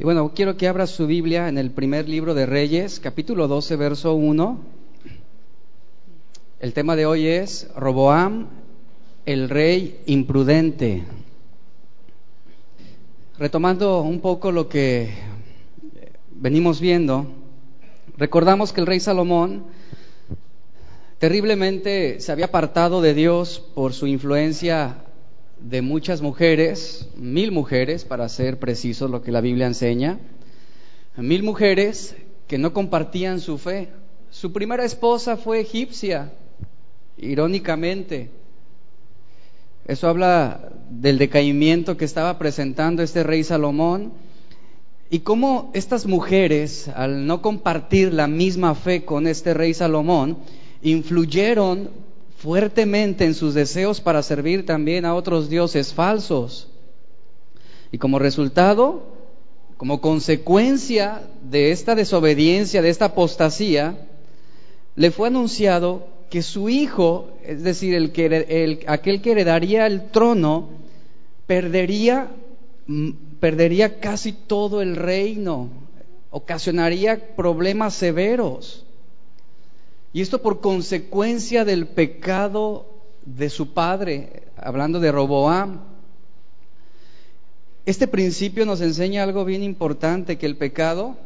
Y bueno, quiero que abra su Biblia en el primer libro de Reyes, capítulo 12, verso 1. El tema de hoy es Roboam, el rey imprudente. Retomando un poco lo que venimos viendo, recordamos que el rey Salomón terriblemente se había apartado de Dios por su influencia de muchas mujeres, mil mujeres, para ser precisos lo que la Biblia enseña, mil mujeres que no compartían su fe. Su primera esposa fue egipcia, irónicamente. Eso habla del decaimiento que estaba presentando este rey Salomón y cómo estas mujeres, al no compartir la misma fe con este rey Salomón, influyeron fuertemente en sus deseos para servir también a otros dioses falsos. Y como resultado, como consecuencia de esta desobediencia, de esta apostasía, le fue anunciado que su hijo, es decir, el que, aquel que heredaría el trono, perdería, mm, perdería casi todo el reino, ocasionaría problemas severos. Y esto por consecuencia del pecado de su padre, hablando de Roboam. Este principio nos enseña algo bien importante, que el pecado,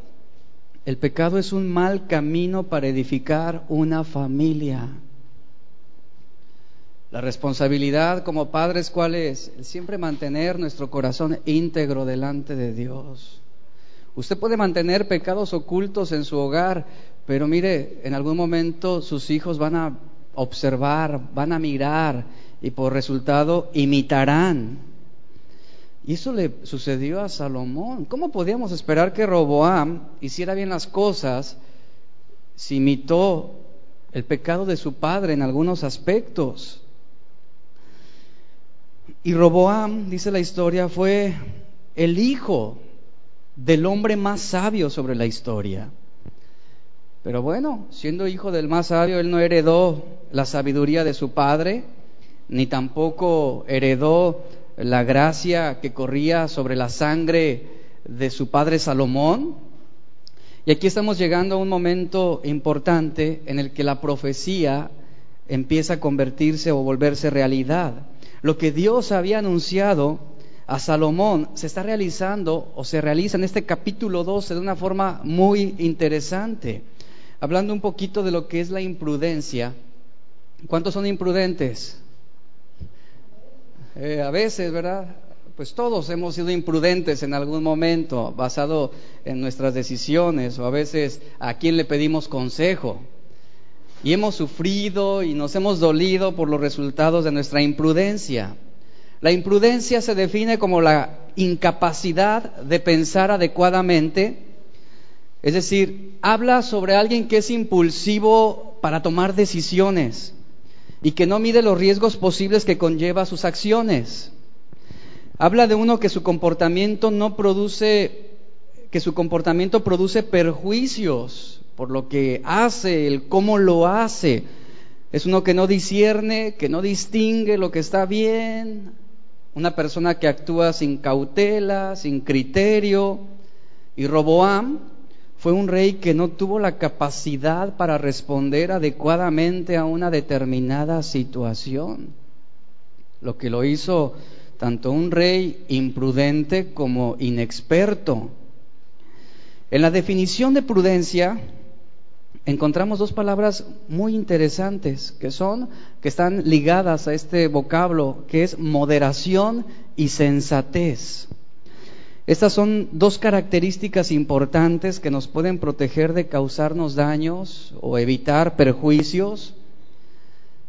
el pecado es un mal camino para edificar una familia. La responsabilidad como padres, ¿cuál es? Siempre mantener nuestro corazón íntegro delante de Dios. Usted puede mantener pecados ocultos en su hogar, pero mire, en algún momento sus hijos van a observar, van a mirar y por resultado imitarán. Y eso le sucedió a Salomón. ¿Cómo podíamos esperar que Roboam hiciera bien las cosas si imitó el pecado de su padre en algunos aspectos? Y Roboam, dice la historia, fue el hijo del hombre más sabio sobre la historia. Pero bueno, siendo hijo del más sabio, él no heredó la sabiduría de su padre, ni tampoco heredó la gracia que corría sobre la sangre de su padre Salomón. Y aquí estamos llegando a un momento importante en el que la profecía empieza a convertirse o volverse realidad. Lo que Dios había anunciado a Salomón se está realizando o se realiza en este capítulo 12 de una forma muy interesante hablando un poquito de lo que es la imprudencia. ¿Cuántos son imprudentes? Eh, a veces, ¿verdad? Pues todos hemos sido imprudentes en algún momento, basado en nuestras decisiones, o a veces a quién le pedimos consejo. Y hemos sufrido y nos hemos dolido por los resultados de nuestra imprudencia. La imprudencia se define como la incapacidad de pensar adecuadamente es decir, habla sobre alguien que es impulsivo para tomar decisiones y que no mide los riesgos posibles que conlleva sus acciones. Habla de uno que su comportamiento no produce, que su comportamiento produce perjuicios por lo que hace, el cómo lo hace. Es uno que no discierne, que no distingue lo que está bien, una persona que actúa sin cautela, sin criterio. Y Roboam fue un rey que no tuvo la capacidad para responder adecuadamente a una determinada situación. Lo que lo hizo tanto un rey imprudente como inexperto. En la definición de prudencia encontramos dos palabras muy interesantes que son que están ligadas a este vocablo que es moderación y sensatez. Estas son dos características importantes que nos pueden proteger de causarnos daños o evitar perjuicios.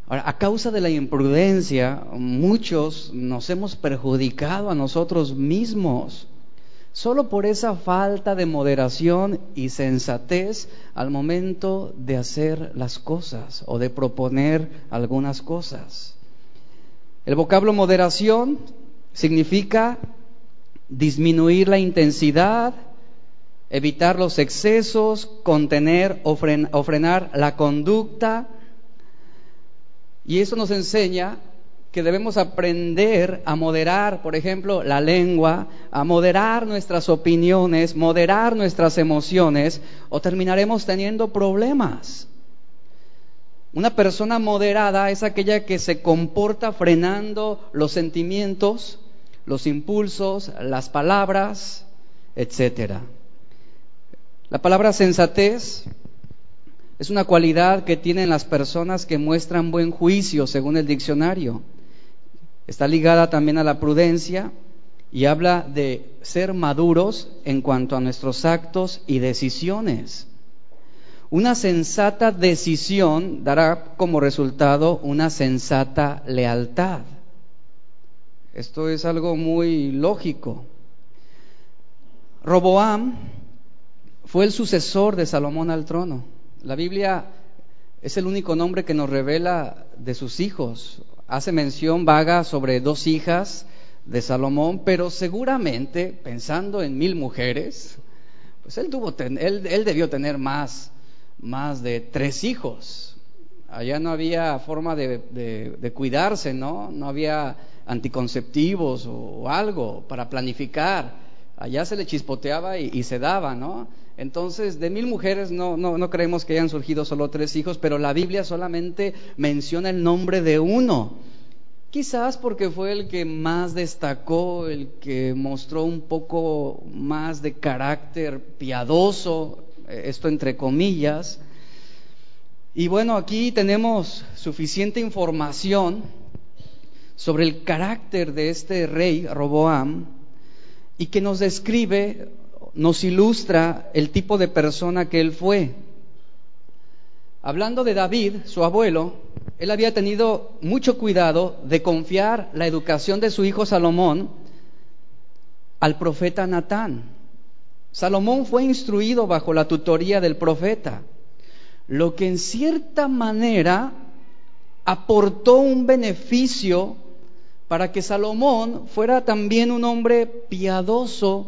a causa de la imprudencia, muchos nos hemos perjudicado a nosotros mismos, solo por esa falta de moderación y sensatez al momento de hacer las cosas o de proponer algunas cosas. El vocablo moderación significa disminuir la intensidad, evitar los excesos, contener o, frenar la conducta. Y eso nos enseña que debemos aprender a moderar, por ejemplo, la lengua, a moderar nuestras opiniones, moderar nuestras emociones, o terminaremos teniendo problemas. Una persona moderada es aquella que se comporta frenando los sentimientos, los impulsos, las palabras, etc. La palabra sensatez es una cualidad que tienen las personas que muestran buen juicio, según el diccionario. Está ligada también a la prudencia y habla de ser maduros en cuanto a nuestros actos y decisiones. Una sensata decisión dará como resultado una sensata lealtad. Esto es algo muy lógico. Roboam fue el sucesor de Salomón al trono. La Biblia es el único nombre que nos revela de sus hijos. Hace mención vaga sobre dos hijas de Salomón, pero seguramente, pensando en mil mujeres, pues él, tuvo, él, él debió tener más más de tres hijos. Allá no había forma de, cuidarse, ¿no? No había anticonceptivos o, algo para planificar. Allá se le chispoteaba y, se daba, ¿no? Entonces, de mil mujeres no, no, no creemos que hayan surgido solo tres hijos, pero la Biblia solamente menciona el nombre de uno. Quizás porque fue el que más destacó, el que mostró un poco más de carácter piadoso, esto entre comillas. Y bueno, aquí tenemos suficiente información sobre el carácter de este rey Roboam y que nos describe, nos ilustra el tipo de persona que él fue. Hablando de David, su abuelo, él había tenido mucho cuidado de confiar la educación de su hijo Salomón al profeta Natán. Salomón fue instruido bajo la tutoría del profeta, lo que en cierta manera aportó un beneficio para que Salomón fuera también un hombre piadoso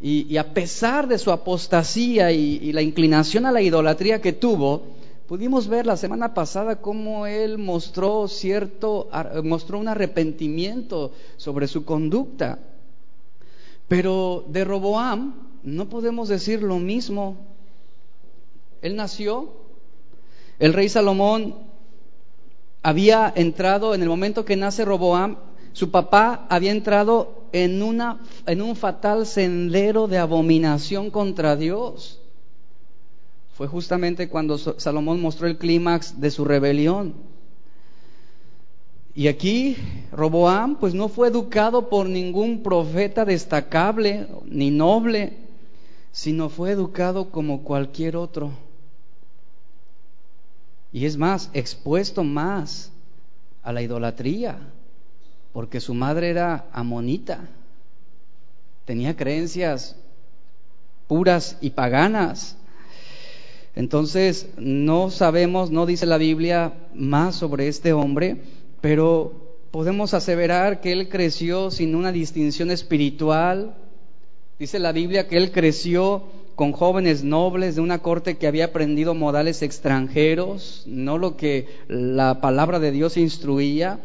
y, a pesar de su apostasía y, y, la inclinación a la idolatría que tuvo, pudimos ver la semana pasada cómo él mostró cierto, mostró un arrepentimiento sobre su conducta. Pero de Roboam no podemos decir lo mismo. Él nació, el rey Salomón había entrado, en el momento que nace Roboam, su papá había entrado en, una, en un fatal sendero de abominación contra Dios. Fue justamente cuando Salomón mostró el clímax de su rebelión. Y aquí Roboam pues no fue educado por ningún profeta destacable ni noble sino fue educado como cualquier otro. Y es más, expuesto más a la idolatría, porque su madre era amonita, tenía creencias puras y paganas. Entonces, no sabemos, no dice la Biblia más sobre este hombre, pero podemos aseverar que él creció sin una distinción espiritual, Dice la Biblia que él creció con jóvenes nobles de una corte que había aprendido modales extranjeros, no lo que la palabra de Dios instruía,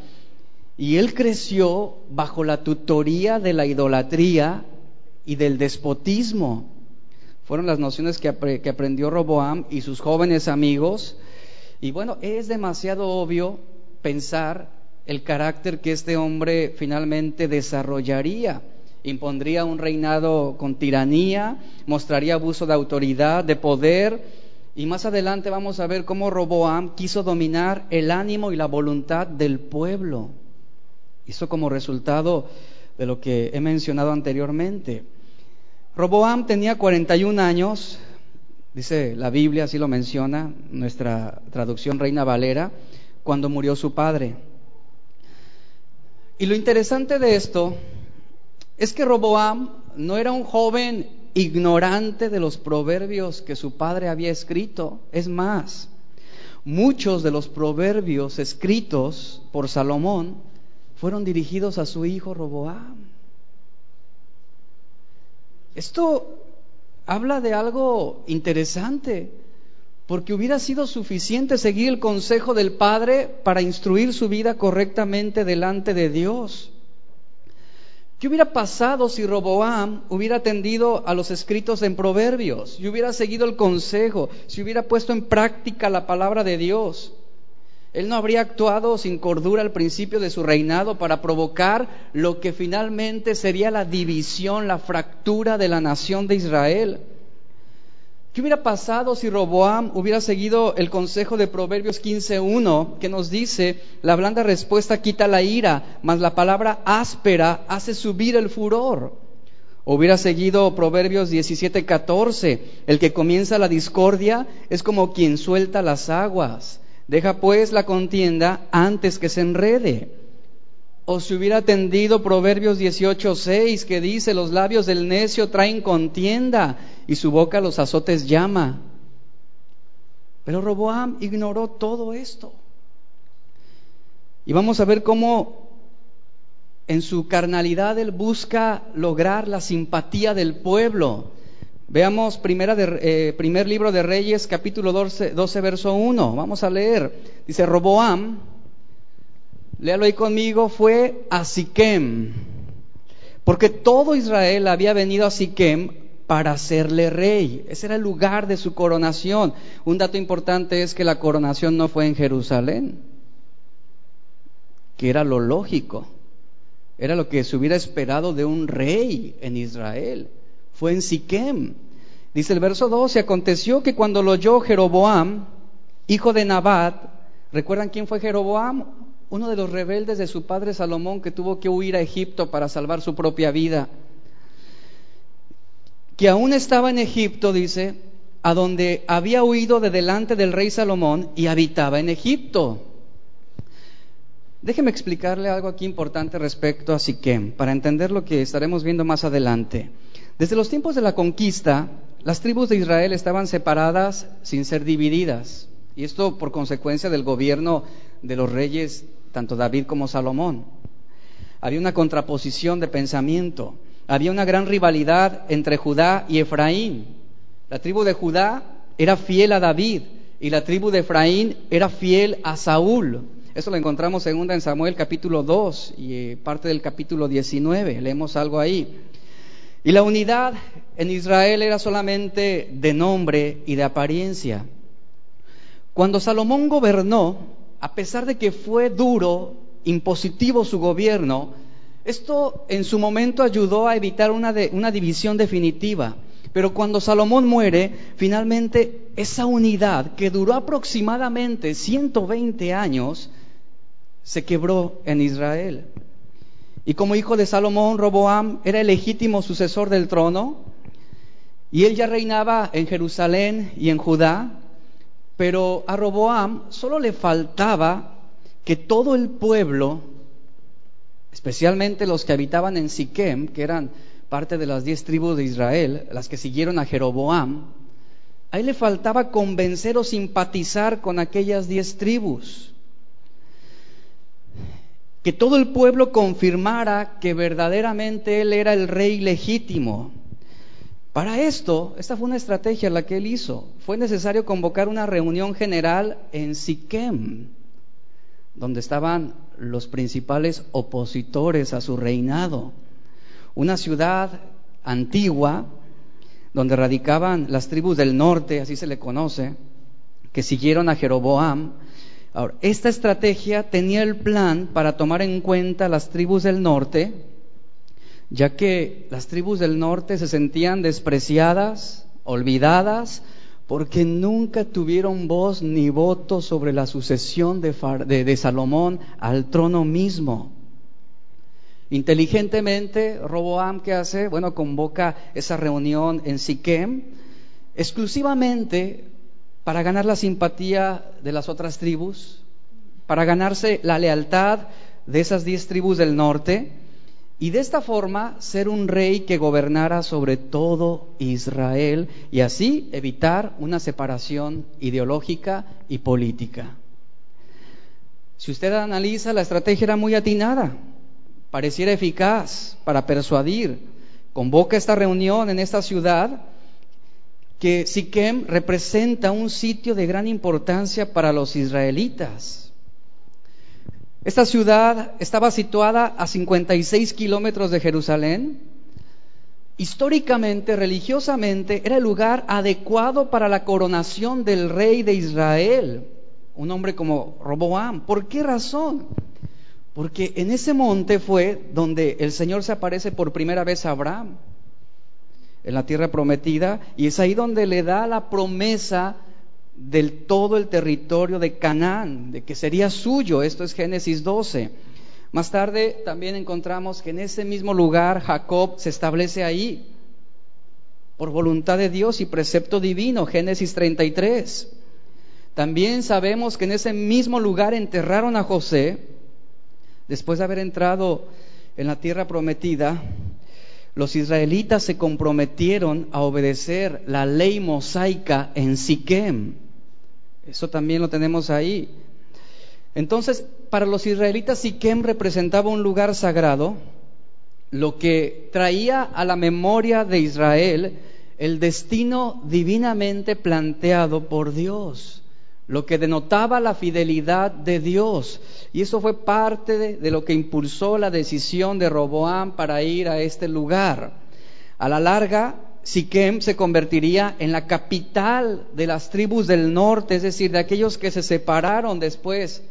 y él creció bajo la tutoría de la idolatría y del despotismo. Fueron las nociones que, que aprendió Roboam y sus jóvenes amigos. Y bueno, es demasiado obvio pensar el carácter que este hombre finalmente desarrollaría impondría un reinado con tiranía, mostraría abuso de autoridad, de poder, y más adelante vamos a ver cómo Roboam quiso dominar el ánimo y la voluntad del pueblo. Hizo como resultado de lo que he mencionado anteriormente. Roboam tenía 41 años, dice la Biblia, así lo menciona, nuestra traducción Reina Valera, cuando murió su padre. Y lo interesante de esto es que Roboam no era un joven ignorante de los proverbios que su padre había escrito. Es más, muchos de los proverbios escritos por Salomón fueron dirigidos a su hijo Roboam. Esto habla de algo interesante, porque hubiera sido suficiente seguir el consejo del Padre para instruir su vida correctamente delante de Dios. ¿Qué hubiera pasado si Roboam hubiera atendido a los escritos en Proverbios, si hubiera seguido el consejo, si hubiera puesto en práctica la palabra de Dios? Él no habría actuado sin cordura al principio de su reinado para provocar lo que finalmente sería la división, la fractura de la nación de Israel. ¿Qué hubiera pasado si Roboam hubiera seguido el consejo de Proverbios 15.1 que nos dice, la blanda respuesta quita la ira, mas la palabra áspera hace subir el furor? O hubiera seguido Proverbios 17.14, el que comienza la discordia es como quien suelta las aguas. Deja pues la contienda antes que se enrede. O si hubiera atendido Proverbios 18.6 que dice, los labios del necio traen contienda y su boca los azotes llama. Pero Roboam ignoró todo esto. Y vamos a ver cómo en su carnalidad él busca lograr la simpatía del pueblo. Veamos primera de, eh, primer libro de Reyes, capítulo 12, 12, verso 1. Vamos a leer. Dice, Roboam, léalo ahí conmigo, fue a Siquem, porque todo Israel había venido a Siquem para hacerle rey. Ese era el lugar de su coronación. Un dato importante es que la coronación no fue en Jerusalén, que era lo lógico. Era lo que se hubiera esperado de un rey en Israel fue en Siquem. Dice el verso 12, aconteció que cuando lo oyó Jeroboam, hijo de Nabat, ¿recuerdan quién fue Jeroboam? Uno de los rebeldes de su padre Salomón que tuvo que huir a Egipto para salvar su propia vida. Que aún estaba en Egipto, dice, a donde había huido de delante del rey Salomón y habitaba en Egipto. Déjeme explicarle algo aquí importante respecto a Siquem, para entender lo que estaremos viendo más adelante. Desde los tiempos de la conquista, las tribus de Israel estaban separadas sin ser divididas, y esto por consecuencia del gobierno de los reyes, tanto David como Salomón. Había una contraposición de pensamiento, había una gran rivalidad entre Judá y Efraín. La tribu de Judá era fiel a David y la tribu de Efraín era fiel a Saúl. Eso lo encontramos segunda en Samuel capítulo 2 y eh, parte del capítulo 19. Leemos algo ahí. Y la unidad en Israel era solamente de nombre y de apariencia. Cuando Salomón gobernó, a pesar de que fue duro, impositivo su gobierno, esto en su momento ayudó a evitar una, división definitiva. Pero cuando Salomón muere, finalmente esa unidad que duró aproximadamente 120 años, se quebró en Israel. Y como hijo de Salomón, Roboam era el legítimo sucesor del trono. Y él ya reinaba en Jerusalén y en Judá. Pero a Roboam solo le faltaba que todo el pueblo, especialmente los que habitaban en Siquem, que eran parte de las diez tribus de Israel, las que siguieron a Jeroboam, a él le faltaba convencer o simpatizar con aquellas diez tribus que todo el pueblo confirmara que verdaderamente él era el rey legítimo. Para esto, esta fue una estrategia la que él hizo. Fue necesario convocar una reunión general en Siquem, donde estaban los principales opositores a su reinado. Una ciudad antigua donde radicaban las tribus del norte, así se le conoce, que siguieron a Jeroboam esta estrategia tenía el plan para tomar en cuenta las tribus del norte, ya que las tribus del norte se sentían despreciadas, olvidadas, porque nunca tuvieron voz ni voto sobre la sucesión de, Salomón al trono mismo. Inteligentemente, Roboam, ¿qué hace? Bueno, convoca esa reunión en Siquem, exclusivamente para ganar la simpatía de las otras tribus, para ganarse la lealtad de esas diez tribus del norte y de esta forma ser un rey que gobernara sobre todo Israel y así evitar una separación ideológica y política. Si usted analiza, la estrategia era muy atinada, pareciera eficaz para persuadir. Convoca esta reunión en esta ciudad que Siquem representa un sitio de gran importancia para los israelitas. Esta ciudad estaba situada a 56 kilómetros de Jerusalén. Históricamente, religiosamente, era el lugar adecuado para la coronación del rey de Israel, un hombre como Roboam. ¿Por qué razón? Porque en ese monte fue donde el Señor se aparece por primera vez a Abraham en la tierra prometida y es ahí donde le da la promesa del todo el territorio de Canaán, de que sería suyo. Esto es Génesis 12. Más tarde también encontramos que en ese mismo lugar Jacob se establece ahí por voluntad de Dios y precepto divino, Génesis 33. También sabemos que en ese mismo lugar enterraron a José, después de haber entrado en la tierra prometida, los israelitas se comprometieron a obedecer la ley mosaica en Siquem. Eso también lo tenemos ahí. Entonces, para los israelitas Siquem representaba un lugar sagrado, lo que traía a la memoria de Israel el destino divinamente planteado por Dios lo que denotaba la fidelidad de Dios. Y eso fue parte de, lo que impulsó la decisión de Roboam para ir a este lugar. A la larga, Siquem se convertiría en la capital de las tribus del norte, es decir, de aquellos que se separaron después.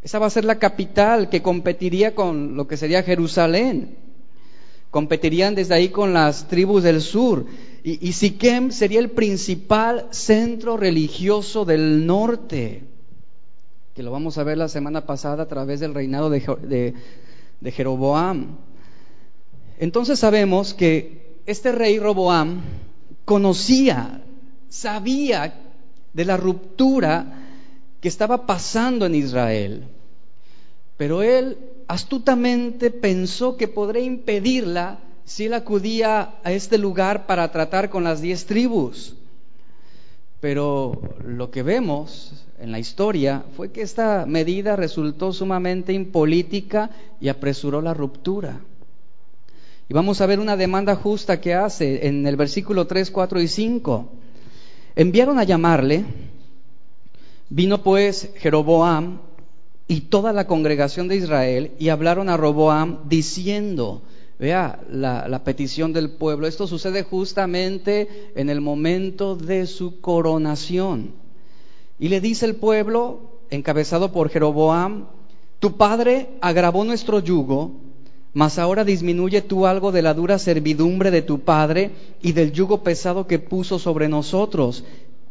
Esa va a ser la capital que competiría con lo que sería Jerusalén. Competirían desde ahí con las tribus del sur. Y, Siquem sería el principal centro religioso del norte, que lo vamos a ver la semana pasada a través del reinado de, de Jeroboam. Entonces sabemos que este rey Roboam conocía, sabía de la ruptura que estaba pasando en Israel, pero él astutamente pensó que podría impedirla si él acudía a este lugar para tratar con las diez tribus. Pero lo que vemos en la historia fue que esta medida resultó sumamente impolítica y apresuró la ruptura. Y vamos a ver una demanda justa que hace en el versículo 3, 4 y 5. Enviaron a llamarle, vino pues Jeroboam y toda la congregación de Israel y hablaron a Roboam diciendo, Vea la, petición del pueblo. Esto sucede justamente en el momento de su coronación. Y le dice el pueblo, encabezado por Jeroboam, tu padre agravó nuestro yugo, mas ahora disminuye tú algo de la dura servidumbre de tu padre y del yugo pesado que puso sobre nosotros,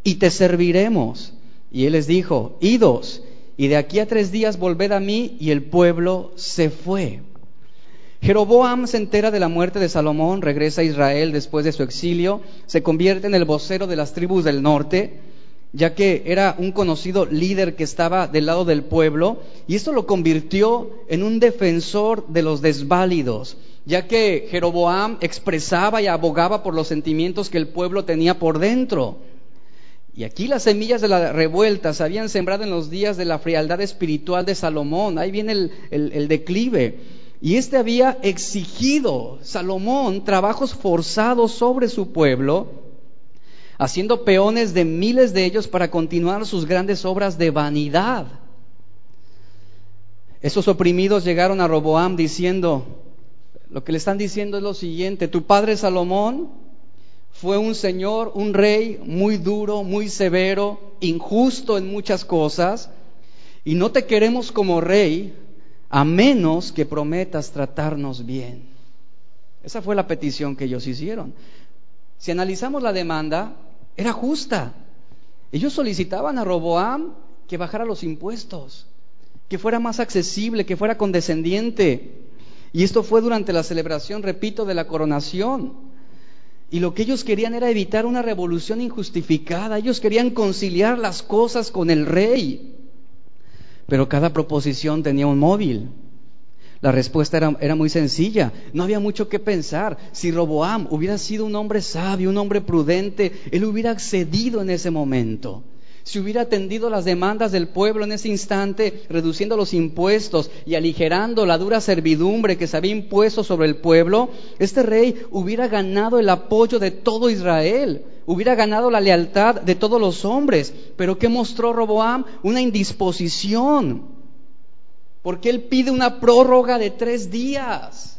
y te serviremos. Y él les dijo, idos, y de aquí a tres días volved a mí, y el pueblo se fue. Jeroboam se entera de la muerte de Salomón, regresa a Israel después de su exilio, se convierte en el vocero de las tribus del norte, ya que era un conocido líder que estaba del lado del pueblo, y esto lo convirtió en un defensor de los desválidos, ya que Jeroboam expresaba y abogaba por los sentimientos que el pueblo tenía por dentro. Y aquí las semillas de la revuelta se habían sembrado en los días de la frialdad espiritual de Salomón, ahí viene el, el declive. Y este había exigido, Salomón, trabajos forzados sobre su pueblo, haciendo peones de miles de ellos para continuar sus grandes obras de vanidad. Esos oprimidos llegaron a Roboam diciendo, lo que le están diciendo es lo siguiente, tu padre Salomón fue un señor, un rey muy duro, muy severo, injusto en muchas cosas, y no te queremos como rey, a menos que prometas tratarnos bien. Esa fue la petición que ellos hicieron. Si analizamos la demanda, era justa. Ellos solicitaban a Roboam que bajara los impuestos, que fuera más accesible, que fuera condescendiente. Y esto fue durante la celebración, repito, de la coronación. Y lo que ellos querían era evitar una revolución injustificada. Ellos querían conciliar las cosas con el rey. Pero cada proposición tenía un móvil. La respuesta era, era, muy sencilla, no había mucho que pensar. Si Roboam hubiera sido un hombre sabio, un hombre prudente, él hubiera accedido en ese momento. Si hubiera atendido las demandas del pueblo en ese instante, reduciendo los impuestos y aligerando la dura servidumbre que se había impuesto sobre el pueblo, este rey hubiera ganado el apoyo de todo Israel hubiera ganado la lealtad de todos los hombres. Pero ¿qué mostró Roboam? Una indisposición. Porque él pide una prórroga de tres días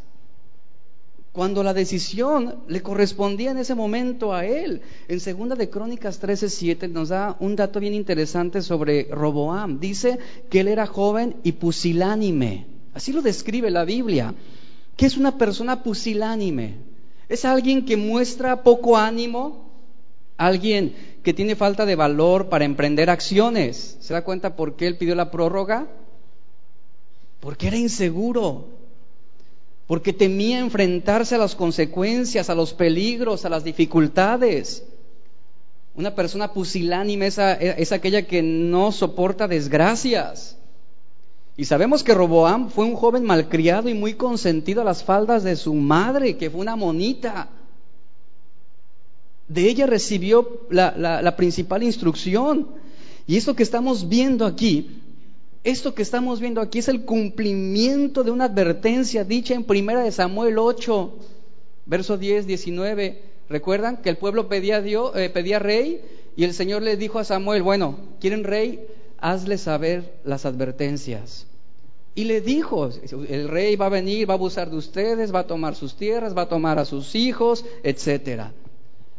cuando la decisión le correspondía en ese momento a él. En segunda de Crónicas 13:7 nos da un dato bien interesante sobre Roboam. Dice que él era joven y pusilánime. Así lo describe la Biblia. ¿Qué es una persona pusilánime? Es alguien que muestra poco ánimo, alguien que tiene falta de valor para emprender acciones. ¿Se da cuenta por qué él pidió la prórroga? Porque era inseguro, porque temía enfrentarse a las consecuencias, a los peligros, a las dificultades. Una persona pusilánime es, aquella que no soporta desgracias. Y sabemos que Roboam fue un joven malcriado y muy consentido a las faldas de su madre, que fue una monita. De ella recibió la, la principal instrucción. Y esto que estamos viendo aquí esto que estamos viendo aquí es el cumplimiento de una advertencia dicha en primera de Samuel 8, verso 10, 19. ¿Recuerdan que el pueblo pedía, Dios, eh, pedía rey y el Señor le dijo a Samuel, bueno, ¿quieren rey? Hazle saber las advertencias. Y le dijo, el rey va a venir, va a abusar de ustedes, va a tomar sus tierras, va a tomar a sus hijos, etcétera.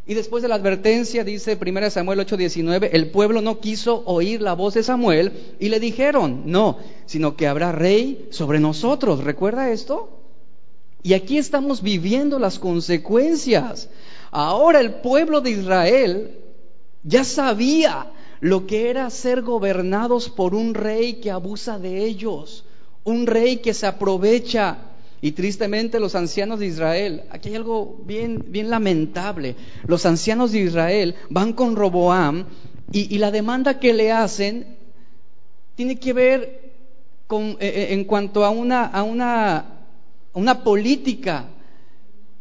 Y después de la advertencia, dice 1 Samuel 8:19, el pueblo no quiso oír la voz de Samuel y le dijeron, no, sino que habrá rey sobre nosotros. ¿Recuerda esto? Y aquí estamos viviendo las consecuencias. Ahora el pueblo de Israel ya sabía lo que era ser gobernados por un rey que abusa de ellos, un rey que se aprovecha y tristemente los ancianos de Israel, aquí hay algo bien, lamentable, los ancianos de Israel van con Roboam y, la demanda que le hacen tiene que ver con, eh, eh, en cuanto a una, a una, una política.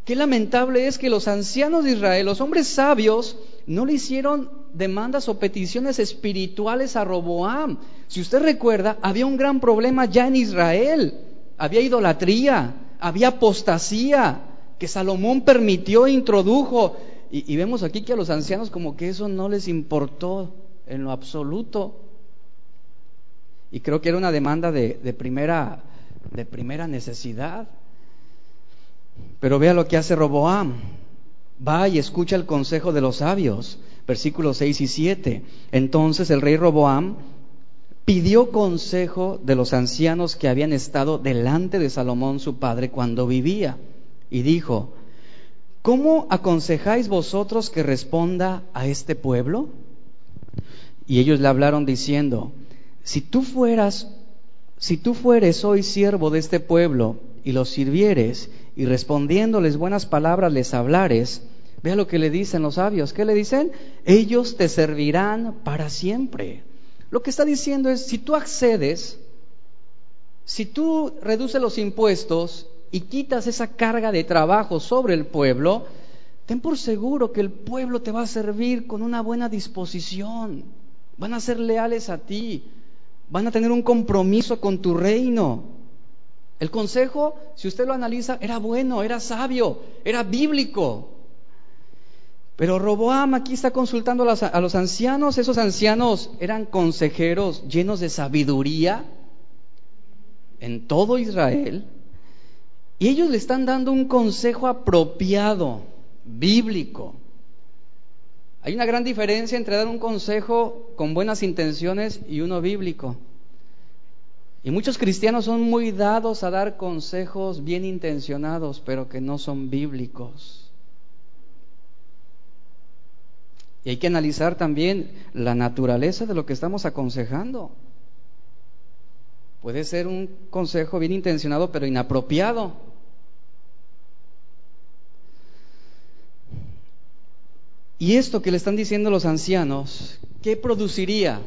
Qué lamentable es que los ancianos de Israel, los hombres sabios, no le hicieron demandas o peticiones espirituales a Roboam. Si usted recuerda, había un gran problema ya en Israel había idolatría, había apostasía, que Salomón permitió e introdujo. Y, vemos aquí que a los ancianos como que eso no les importó en lo absoluto. Y creo que era una demanda de, primera, de primera necesidad. Pero vea lo que hace Roboam. Va y escucha el consejo de los sabios. Versículos 6 y 7. Entonces el rey Roboam pidió consejo de los ancianos que habían estado delante de Salomón su padre cuando vivía, y dijo, ¿cómo aconsejáis vosotros que responda a este pueblo? Y ellos le hablaron diciendo, si tú fueras, si tú fueres hoy siervo de este pueblo y los sirvieres y respondiéndoles buenas palabras les hablares, vea lo que le dicen los sabios, ¿qué le dicen? Ellos te servirán para siempre. Lo que está diciendo es, si tú accedes, si tú reduces los impuestos y quitas esa carga de trabajo sobre el pueblo, ten por seguro que el pueblo te va a servir con una buena disposición, van a ser leales a ti, van a tener un compromiso con tu reino. El consejo, si usted lo analiza, era bueno, era sabio, era bíblico. Pero Roboam aquí está consultando a los, ancianos. Esos ancianos eran consejeros llenos de sabiduría en todo Israel. Y ellos le están dando un consejo apropiado, bíblico. Hay una gran diferencia entre dar un consejo con buenas intenciones y uno bíblico. Y muchos cristianos son muy dados a dar consejos bien intencionados, pero que no son bíblicos. Y hay que analizar también la naturaleza de lo que estamos aconsejando. Puede ser un consejo bien intencionado, pero inapropiado. Y esto que le están diciendo los ancianos, ¿qué produciría?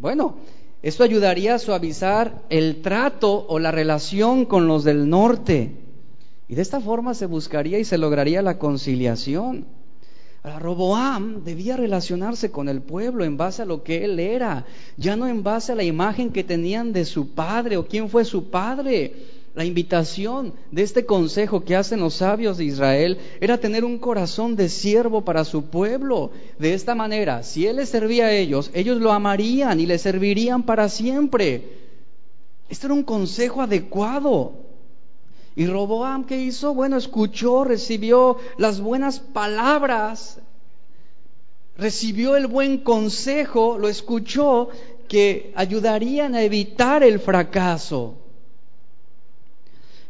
Bueno, esto ayudaría a suavizar el trato o la relación con los del norte. Y de esta forma se buscaría y se lograría la conciliación. Roboam debía relacionarse con el pueblo en base a lo que él era, ya no en base a la imagen que tenían de su padre o quién fue su padre. La invitación de este consejo que hacen los sabios de Israel era tener un corazón de siervo para su pueblo. De esta manera, si Él les servía a ellos, ellos lo amarían y le servirían para siempre. Este era un consejo adecuado. Y Roboam, ¿qué hizo? Bueno, escuchó, recibió las buenas palabras, recibió el buen consejo, lo escuchó, que ayudarían a evitar el fracaso.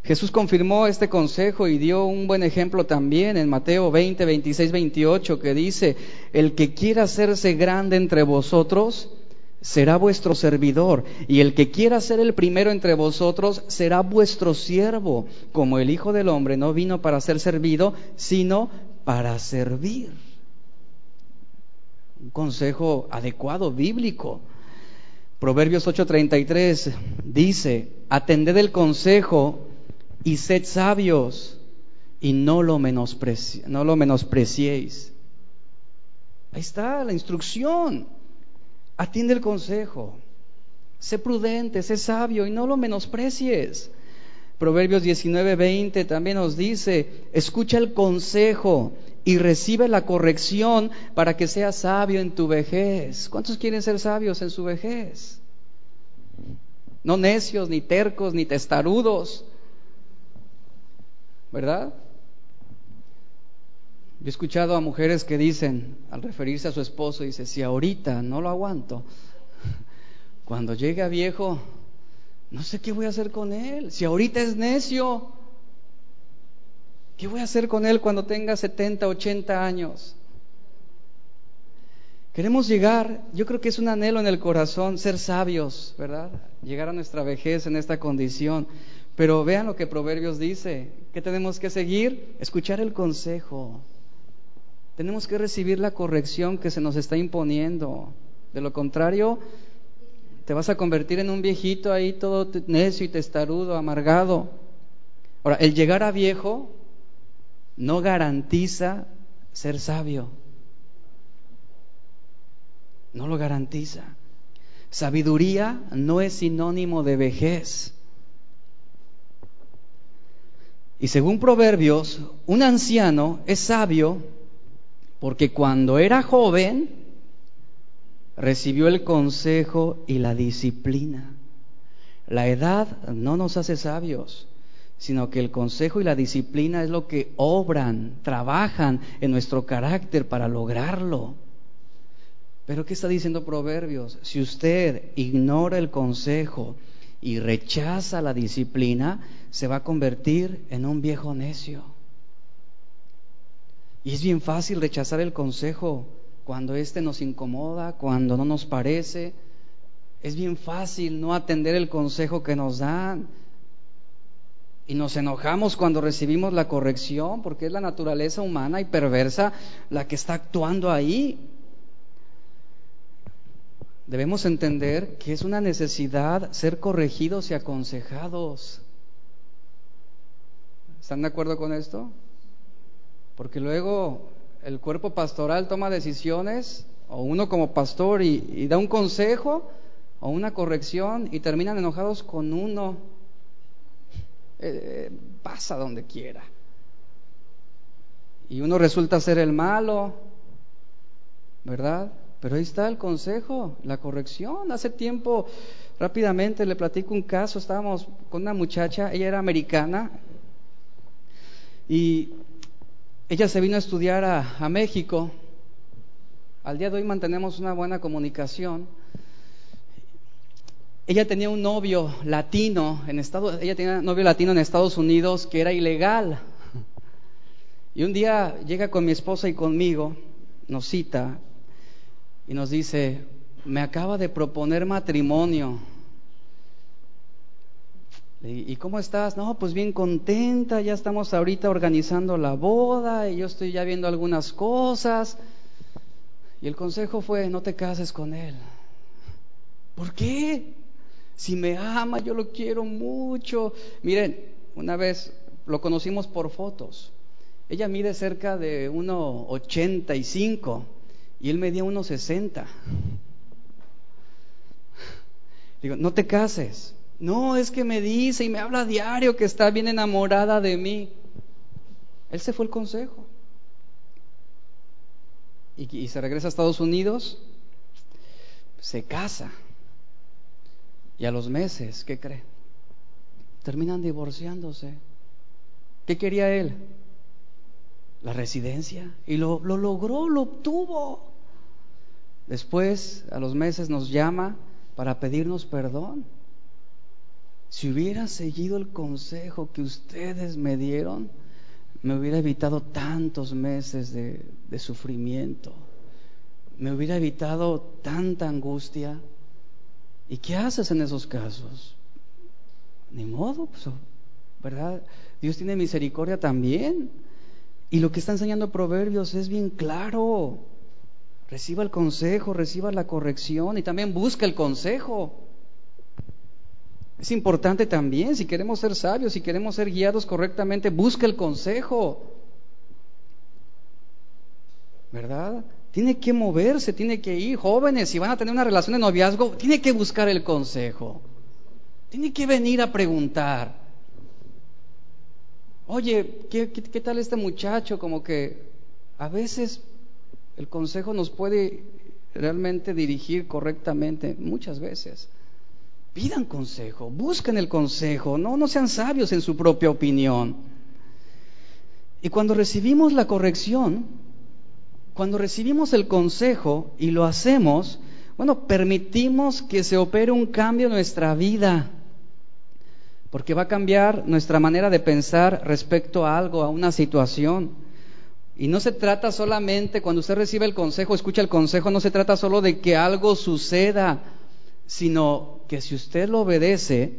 Jesús confirmó este consejo y dio un buen ejemplo también en Mateo 20, 26, 28, que dice, el que quiera hacerse grande entre vosotros, será vuestro servidor, y el que quiera ser el primero entre vosotros, será vuestro siervo, como el Hijo del Hombre no vino para ser servido, sino para servir. Un consejo adecuado, bíblico. Proverbios 8:33 dice, atended el consejo y sed sabios y no lo, no lo menospreciéis. Ahí está la instrucción. Atiende el consejo. Sé prudente, sé sabio y no lo menosprecies. Proverbios 19:20 también nos dice, escucha el consejo y recibe la corrección para que seas sabio en tu vejez. ¿Cuántos quieren ser sabios en su vejez? No necios, ni tercos, ni testarudos, ¿verdad? Yo he escuchado a mujeres que dicen, al referirse a su esposo, dice, si ahorita no lo aguanto, cuando llegue a viejo, no sé qué voy a hacer con él. Si ahorita es necio, ¿qué voy a hacer con él cuando tenga 70, 80 años? Queremos llegar, yo creo que es un anhelo en el corazón, ser sabios, ¿verdad? Llegar a nuestra vejez en esta condición. Pero vean lo que Proverbios dice. ¿Qué tenemos que seguir? Escuchar el consejo. Tenemos que recibir la corrección que se nos está imponiendo. De lo contrario, te vas a convertir en un viejito ahí todo necio y testarudo, amargado. Ahora, el llegar a viejo no garantiza ser sabio. No lo garantiza. Sabiduría no es sinónimo de vejez. Y según Proverbios, un anciano es sabio porque cuando era joven recibió el consejo y la disciplina. La edad no nos hace sabios, sino que el consejo y la disciplina es lo que obran, trabajan en nuestro carácter para lograrlo. Pero ¿qué está diciendo Proverbios? Si usted ignora el consejo y rechaza la disciplina, se va a convertir en un viejo necio. Y es bien fácil rechazar el consejo cuando éste nos incomoda, cuando no nos parece. Es bien fácil no atender el consejo que nos dan. Y nos enojamos cuando recibimos la corrección, porque es la naturaleza humana y perversa la que está actuando ahí. Debemos entender que es una necesidad ser corregidos y aconsejados. ¿Están de acuerdo con esto? Porque luego el cuerpo pastoral toma decisiones, o uno como pastor, y, da un consejo o una corrección y terminan enojados con uno. Eh, pasa donde quiera. Y uno resulta ser el malo, ¿verdad? Pero ahí está el consejo, la corrección. Hace tiempo, rápidamente le platico un caso, estábamos con una muchacha, ella era americana, y ella se vino a estudiar a, México. Al día de hoy mantenemos una buena comunicación. Ella tenía un novio latino en Estados, ella tenía un novio latino en Estados Unidos que era ilegal. Y un día llega con mi esposa y conmigo, nos cita y nos dice, me acaba de proponer matrimonio. ¿Y cómo estás? No, pues bien contenta, ya estamos ahorita organizando la boda y yo estoy ya viendo algunas cosas. Y el consejo fue, no te cases con él. ¿Por qué? Si me ama, yo lo quiero mucho. Miren, una vez lo conocimos por fotos. Ella mide cerca de 1,85 y él medía 1,60. Digo, no te cases. No, es que me dice y me habla a diario que está bien enamorada de mí. Él se fue el consejo. Y, se regresa a Estados Unidos, se casa. Y a los meses, ¿qué cree? Terminan divorciándose. ¿Qué quería él? La residencia. Y lo, lo logró, lo obtuvo. Después, a los meses, nos llama para pedirnos perdón. Si hubiera seguido el consejo que ustedes me dieron, me hubiera evitado tantos meses de, sufrimiento, me hubiera evitado tanta angustia. ¿Y qué haces en esos casos? Ni modo, pues, ¿verdad? Dios tiene misericordia también. Y lo que está enseñando Proverbios es bien claro. Reciba el consejo, reciba la corrección y también busca el consejo. Es importante también, si queremos ser sabios, si queremos ser guiados correctamente, busca el consejo. ¿Verdad? Tiene que moverse, tiene que ir. Jóvenes, si van a tener una relación de noviazgo, tiene que buscar el consejo. Tiene que venir a preguntar. Oye, ¿qué, qué tal este muchacho? Como que a veces el consejo nos puede realmente dirigir correctamente, muchas veces. Pidan consejo, busquen el consejo, no, no sean sabios en su propia opinión. Y cuando recibimos la corrección, cuando recibimos el consejo y lo hacemos, bueno, permitimos que se opere un cambio en nuestra vida, porque va a cambiar nuestra manera de pensar respecto a algo, a una situación. Y no se trata solamente, cuando usted recibe el consejo, escucha el consejo, no se trata solo de que algo suceda, sino que si usted lo obedece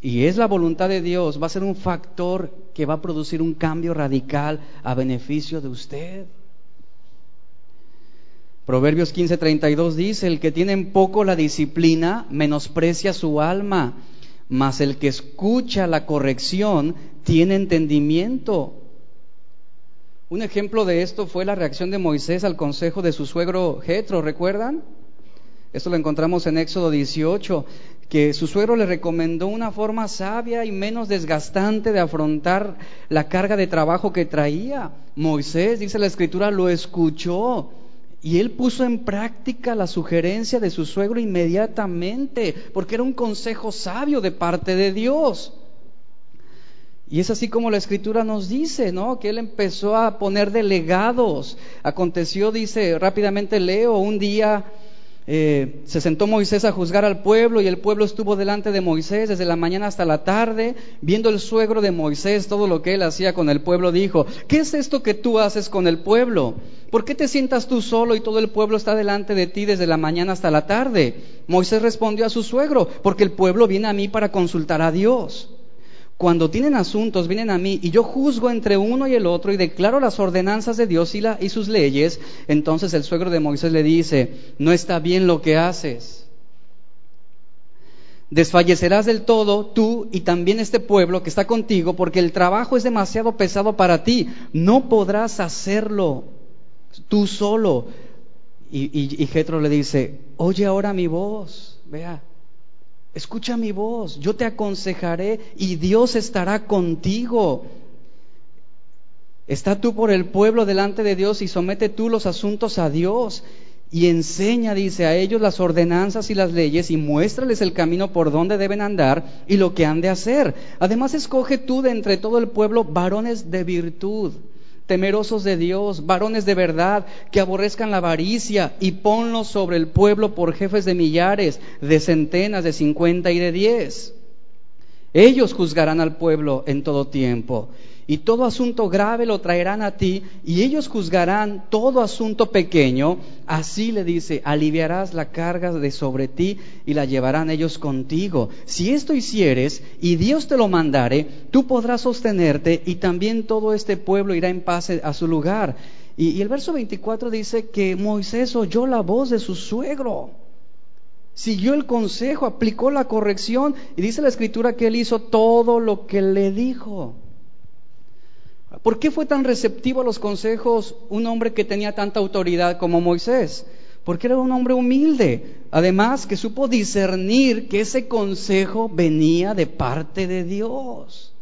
y es la voluntad de Dios, va a ser un factor que va a producir un cambio radical a beneficio de usted. Proverbios 15:32 dice, el que tiene en poco la disciplina menosprecia su alma, mas el que escucha la corrección tiene entendimiento. Un ejemplo de esto fue la reacción de Moisés al consejo de su suegro Jetro, ¿recuerdan? Esto lo encontramos en Éxodo 18, que su suegro le recomendó una forma sabia y menos desgastante de afrontar la carga de trabajo que traía. Moisés, dice la escritura, lo escuchó y él puso en práctica la sugerencia de su suegro inmediatamente, porque era un consejo sabio de parte de Dios. Y es así como la escritura nos dice, ¿no? Que él empezó a poner delegados. Aconteció, dice, rápidamente leo, un día eh, se sentó Moisés a juzgar al pueblo y el pueblo estuvo delante de Moisés desde la mañana hasta la tarde, viendo el suegro de Moisés todo lo que él hacía con el pueblo, dijo, ¿qué es esto que tú haces con el pueblo? ¿Por qué te sientas tú solo y todo el pueblo está delante de ti desde la mañana hasta la tarde? Moisés respondió a su suegro, porque el pueblo viene a mí para consultar a Dios. Cuando tienen asuntos, vienen a mí y yo juzgo entre uno y el otro y declaro las ordenanzas de Dios y, sus leyes. Entonces el suegro de Moisés le dice, no está bien lo que haces. Desfallecerás del todo tú y también este pueblo que está contigo porque el trabajo es demasiado pesado para ti. No podrás hacerlo tú solo. Y, y, y le dice, oye ahora mi voz. Vea, Escucha mi voz, yo te aconsejaré y Dios estará contigo. Está tú por el pueblo delante de Dios y somete tú los asuntos a Dios y enseña, dice, a ellos las ordenanzas y las leyes y muéstrales el camino por donde deben andar y lo que han de hacer. Además, escoge tú de entre todo el pueblo varones de virtud temerosos de Dios, varones de verdad, que aborrezcan la avaricia, y ponlos sobre el pueblo por jefes de millares, de centenas, de cincuenta y de diez. Ellos juzgarán al pueblo en todo tiempo y todo asunto grave lo traerán a ti, y ellos juzgarán todo asunto pequeño. Así le dice, aliviarás la carga de sobre ti y la llevarán ellos contigo. Si esto hicieres y Dios te lo mandare, tú podrás sostenerte y también todo este pueblo irá en paz a su lugar. Y, el verso 24 dice que Moisés oyó la voz de su suegro siguió el consejo, aplicó la corrección y dice la escritura que él hizo todo lo que le dijo. ¿Por qué fue tan receptivo a los consejos un hombre que tenía tanta autoridad como Moisés? porque era un hombre humilde. Además, que supo discernir que ese consejo venía de parte de Dios.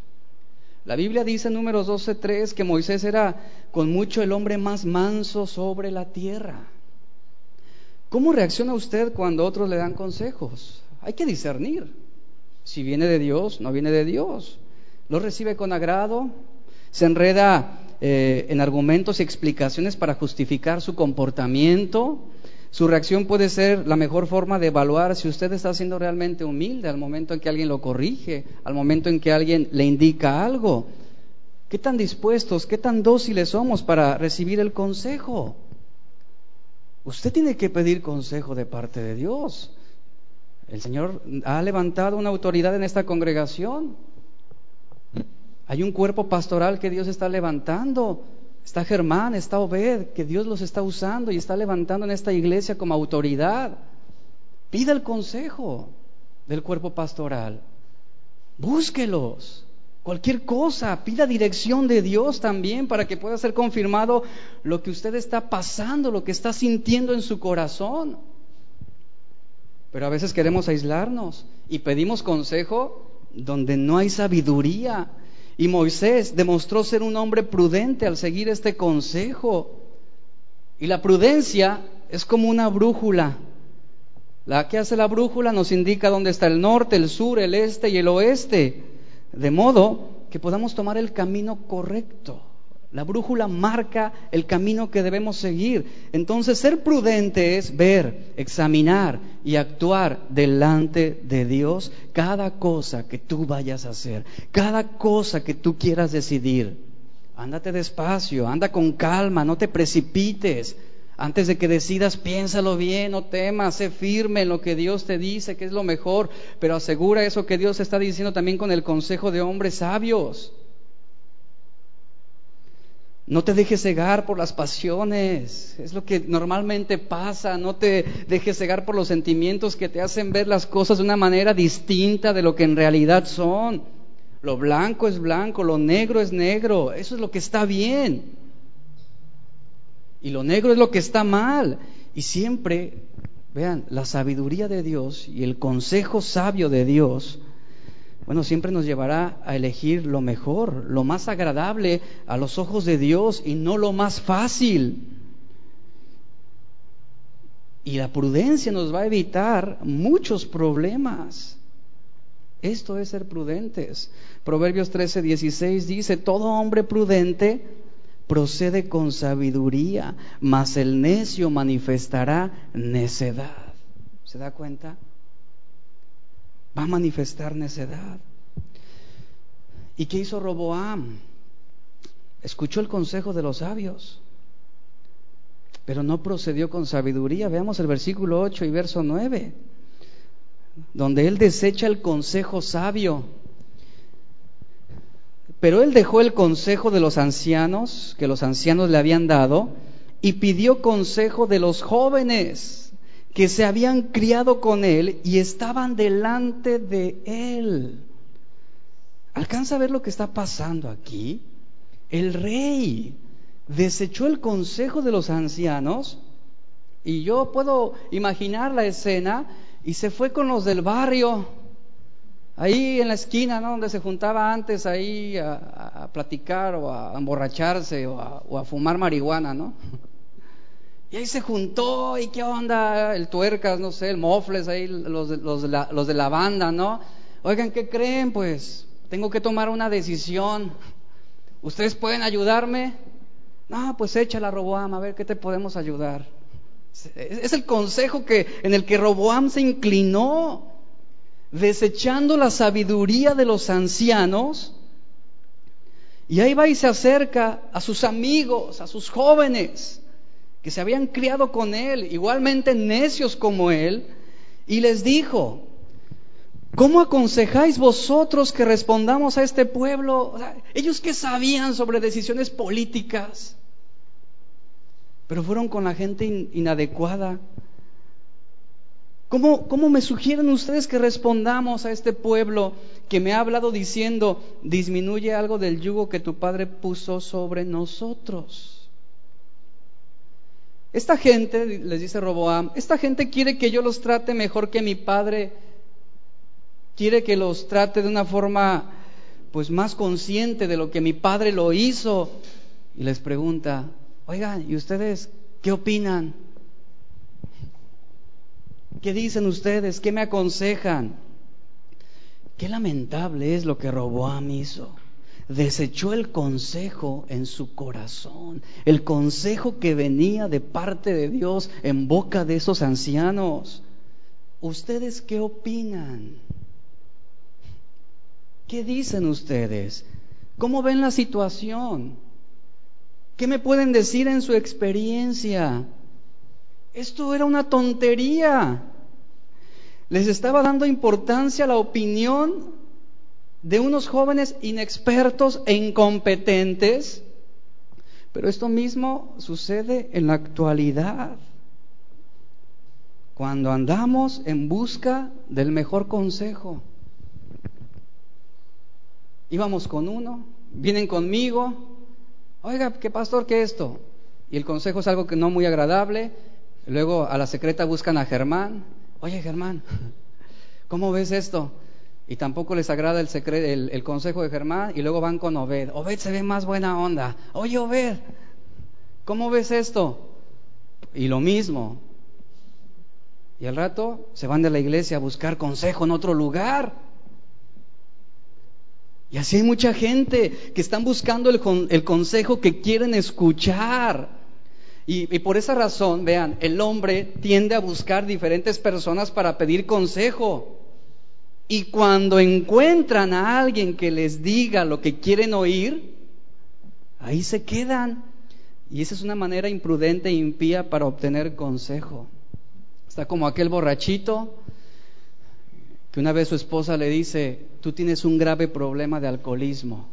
La Biblia dice en números 12.3 que Moisés era con mucho el hombre más manso sobre la tierra. ¿Cómo reacciona usted cuando otros le dan consejos? Hay que discernir si viene de Dios, no viene de Dios. Lo recibe con agrado, se enreda eh, en argumentos y explicaciones para justificar su comportamiento, su reacción puede ser la mejor forma de evaluar si usted está siendo realmente humilde al momento en que alguien lo corrige, al momento en que alguien le indica algo. ¿Qué tan dispuestos, qué tan dóciles somos para recibir el consejo? Usted tiene que pedir consejo de parte de Dios. El Señor ha levantado una autoridad en esta congregación. Hay un cuerpo pastoral que Dios está levantando Está Germán, está Obed, que Dios los está usando y está levantando en esta iglesia como autoridad. Pida el consejo del cuerpo pastoral. Búsquelos. Cualquier cosa, pida dirección de Dios también para que pueda ser confirmado lo que usted está pasando, lo que está sintiendo en su corazón. Pero a veces queremos aislarnos y pedimos consejo donde no hay sabiduría, y Moisés demostró ser un hombre prudente al seguir este consejo. Y la prudencia es como una brújula. La que hace la brújula nos indica dónde está el norte, el sur, el este y el oeste, de modo que podamos tomar el camino correcto. La brújula marca el camino que debemos seguir. Entonces, ser prudente es ver, examinar y actuar delante de Dios cada cosa que tú vayas a hacer, cada cosa que tú quieras decidir. Ándate despacio, anda con calma, no te precipites. Antes de que decidas, piénsalo bien, no temas, sé firme en lo que Dios te dice, que es lo mejor, pero asegura eso que Dios está diciendo también con el consejo de hombres sabios. No te dejes cegar por las pasiones, es lo que normalmente pasa, no te dejes cegar por los sentimientos que te hacen ver las cosas de una manera distinta de lo que en realidad son. Lo blanco es blanco, lo negro es negro, eso es lo que está bien. Y lo negro es lo que está mal. Y siempre, vean, la sabiduría de Dios y el consejo sabio de Dios bueno, siempre nos llevará a elegir lo mejor, lo más agradable a los ojos de Dios y no lo más fácil. Y la prudencia nos va a evitar muchos problemas. Esto es ser prudentes. Proverbios 13, 16 dice, todo hombre prudente procede con sabiduría, mas el necio manifestará necedad. ¿Se da cuenta? Va a manifestar necedad. ¿Y qué hizo Roboam? Escuchó el consejo de los sabios, pero no procedió con sabiduría. Veamos el versículo 8 y verso 9, donde él desecha el consejo sabio. Pero él dejó el consejo de los ancianos, que los ancianos le habían dado, y pidió consejo de los jóvenes que se habían criado con él y estaban delante de él. ¿Alcanza a ver lo que está pasando aquí? El rey desechó el consejo de los ancianos y yo puedo imaginar la escena y se fue con los del barrio, ahí en la esquina, ¿no? Donde se juntaba antes ahí a, platicar o a emborracharse o a, o a fumar marihuana, ¿no? Y ahí se juntó, ¿y qué onda? El tuercas, no sé, el mofles, ahí los de, la banda, ¿no? Oigan, ¿qué creen? Pues tengo que tomar una decisión. ¿Ustedes pueden ayudarme? No, pues échala, Roboam, a ver qué te podemos ayudar. Es el consejo que, en el que Roboam se inclinó, desechando la sabiduría de los ancianos. Y ahí va y se acerca a sus amigos, a sus jóvenes que se habían criado con él, igualmente necios como él, y les dijo, ¿cómo aconsejáis vosotros que respondamos a este pueblo? ellos que sabían sobre decisiones políticas, pero fueron con la gente inadecuada. ¿Cómo, ¿Cómo me sugieren ustedes que respondamos a este pueblo que me ha hablado diciendo, disminuye algo del yugo que tu padre puso sobre nosotros? Esta gente, les dice Roboam, esta gente quiere que yo los trate mejor que mi padre, quiere que los trate de una forma pues más consciente de lo que mi padre lo hizo. Y les pregunta, oigan, ¿y ustedes qué opinan? ¿Qué dicen ustedes? ¿Qué me aconsejan? Qué lamentable es lo que Roboam hizo desechó el consejo en su corazón, el consejo que venía de parte de Dios en boca de esos ancianos. ¿Ustedes qué opinan? ¿Qué dicen ustedes? ¿Cómo ven la situación? ¿Qué me pueden decir en su experiencia? Esto era una tontería. Les estaba dando importancia a la opinión de unos jóvenes inexpertos e incompetentes, pero esto mismo sucede en la actualidad. Cuando andamos en busca del mejor consejo. Íbamos con uno, vienen conmigo, oiga, ¿qué pastor, qué esto? Y el consejo es algo que no muy agradable. Luego a la secreta buscan a Germán. Oye, Germán, ¿cómo ves esto? Y tampoco les agrada el, secreto, el, consejo de Germán y luego van con Obed. Obed se ve más buena onda. Oye, Obed, ¿cómo ves esto? Y lo mismo. Y al rato se van de la iglesia a buscar consejo en otro lugar. Y así hay mucha gente que están buscando el, el consejo que quieren escuchar. Y, y, por esa razón, vean, el hombre tiende a buscar diferentes personas para pedir consejo. Y cuando encuentran a alguien que les diga lo que quieren oír, ahí se quedan. Y esa es una manera imprudente e impía para obtener consejo. Está como aquel borrachito que una vez su esposa le dice, tú tienes un grave problema de alcoholismo.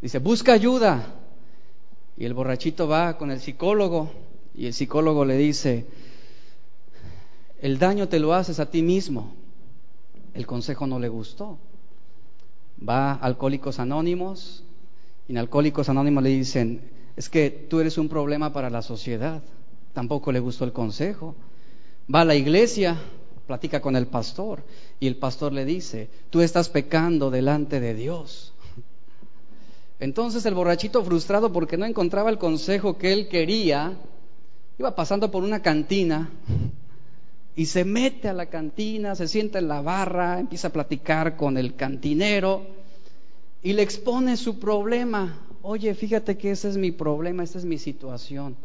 Dice, busca ayuda. Y el borrachito va con el psicólogo y el psicólogo le dice, el daño te lo haces a ti mismo el consejo no le gustó. Va a Alcohólicos Anónimos y en Alcohólicos Anónimos le dicen, es que tú eres un problema para la sociedad. Tampoco le gustó el consejo. Va a la iglesia, platica con el pastor y el pastor le dice, tú estás pecando delante de Dios. Entonces el borrachito frustrado porque no encontraba el consejo que él quería, iba pasando por una cantina y se mete a la cantina, se sienta en la barra, empieza a platicar con el cantinero y le expone su problema. Oye, fíjate que ese es mi problema, esta es mi situación.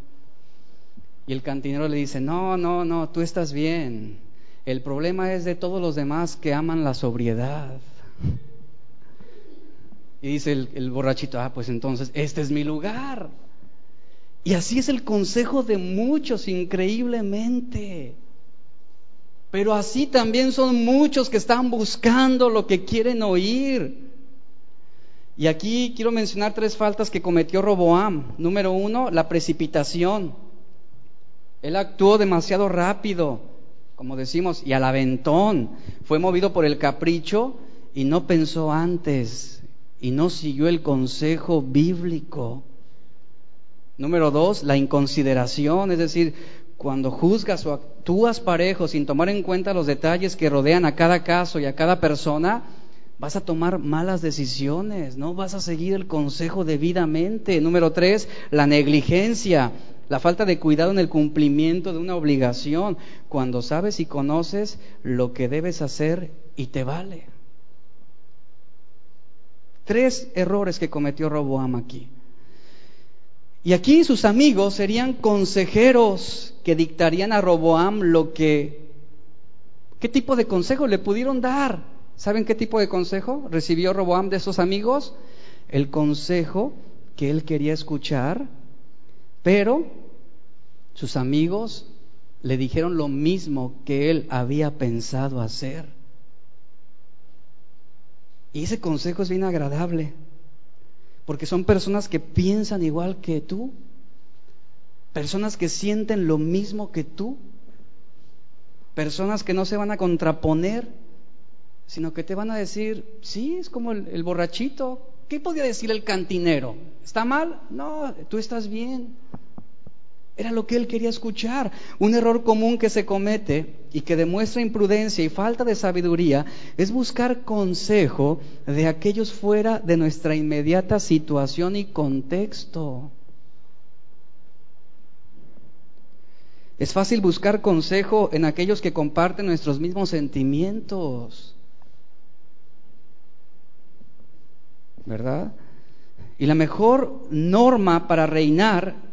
Y el cantinero le dice, no, no, no, tú estás bien. El problema es de todos los demás que aman la sobriedad. Y dice el, borrachito, ah, pues entonces, este es mi lugar. Y así es el consejo de muchos, increíblemente. Pero así también son muchos que están buscando lo que quieren oír. Y aquí quiero mencionar tres faltas que cometió Roboam. Número uno, la precipitación. Él actuó demasiado rápido, como decimos, y al aventón. Fue movido por el capricho y no pensó antes y no siguió el consejo bíblico. Número dos, la inconsideración, es decir, cuando juzgas o actúas parejo sin tomar en cuenta los detalles que rodean a cada caso y a cada persona, vas a tomar malas decisiones, no vas a seguir el consejo debidamente. Número tres, la negligencia, la falta de cuidado en el cumplimiento de una obligación, cuando sabes y conoces lo que debes hacer y te vale. Tres errores que cometió Roboam aquí. Y aquí sus amigos serían consejeros que dictarían a Roboam lo que, qué tipo de consejo le pudieron dar. ¿Saben qué tipo de consejo recibió Roboam de esos amigos? El consejo que él quería escuchar, pero sus amigos le dijeron lo mismo que él había pensado hacer. Y ese consejo es bien agradable. Porque son personas que piensan igual que tú, personas que sienten lo mismo que tú, personas que no se van a contraponer, sino que te van a decir, sí, es como el, borrachito. ¿Qué podía decir el cantinero? ¿Está mal? No, tú estás bien. Era lo que él quería escuchar. Un error común que se comete y que demuestra imprudencia y falta de sabiduría es buscar consejo de aquellos fuera de nuestra inmediata situación y contexto. Es fácil buscar consejo en aquellos que comparten nuestros mismos sentimientos. ¿Verdad? Y la mejor norma para reinar,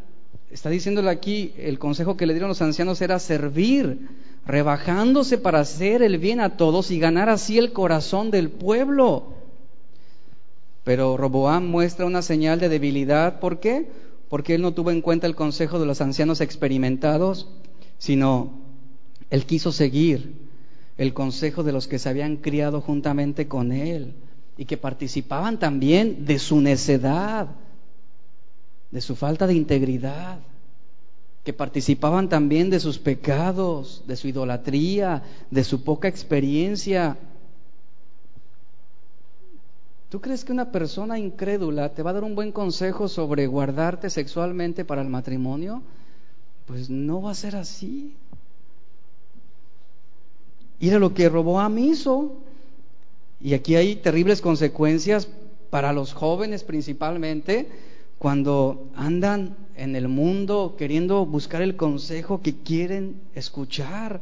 está diciéndole aquí, el consejo que le dieron los ancianos era servir, rebajándose para hacer el bien a todos y ganar así el corazón del pueblo. Pero Roboam muestra una señal de debilidad. ¿Por qué? Porque él no tuvo en cuenta el consejo de los ancianos experimentados, sino él quiso seguir el consejo de los que se habían criado juntamente con él y que participaban también de su necedad, de su falta de integridad, que participaban también de sus pecados, de su idolatría, de su poca experiencia. ¿Tú crees que una persona incrédula te va a dar un buen consejo sobre guardarte sexualmente para el matrimonio? Pues no va a ser así. Y era lo que Roboam hizo. Y aquí hay terribles consecuencias para los jóvenes principalmente cuando andan en el mundo queriendo buscar el consejo que quieren escuchar.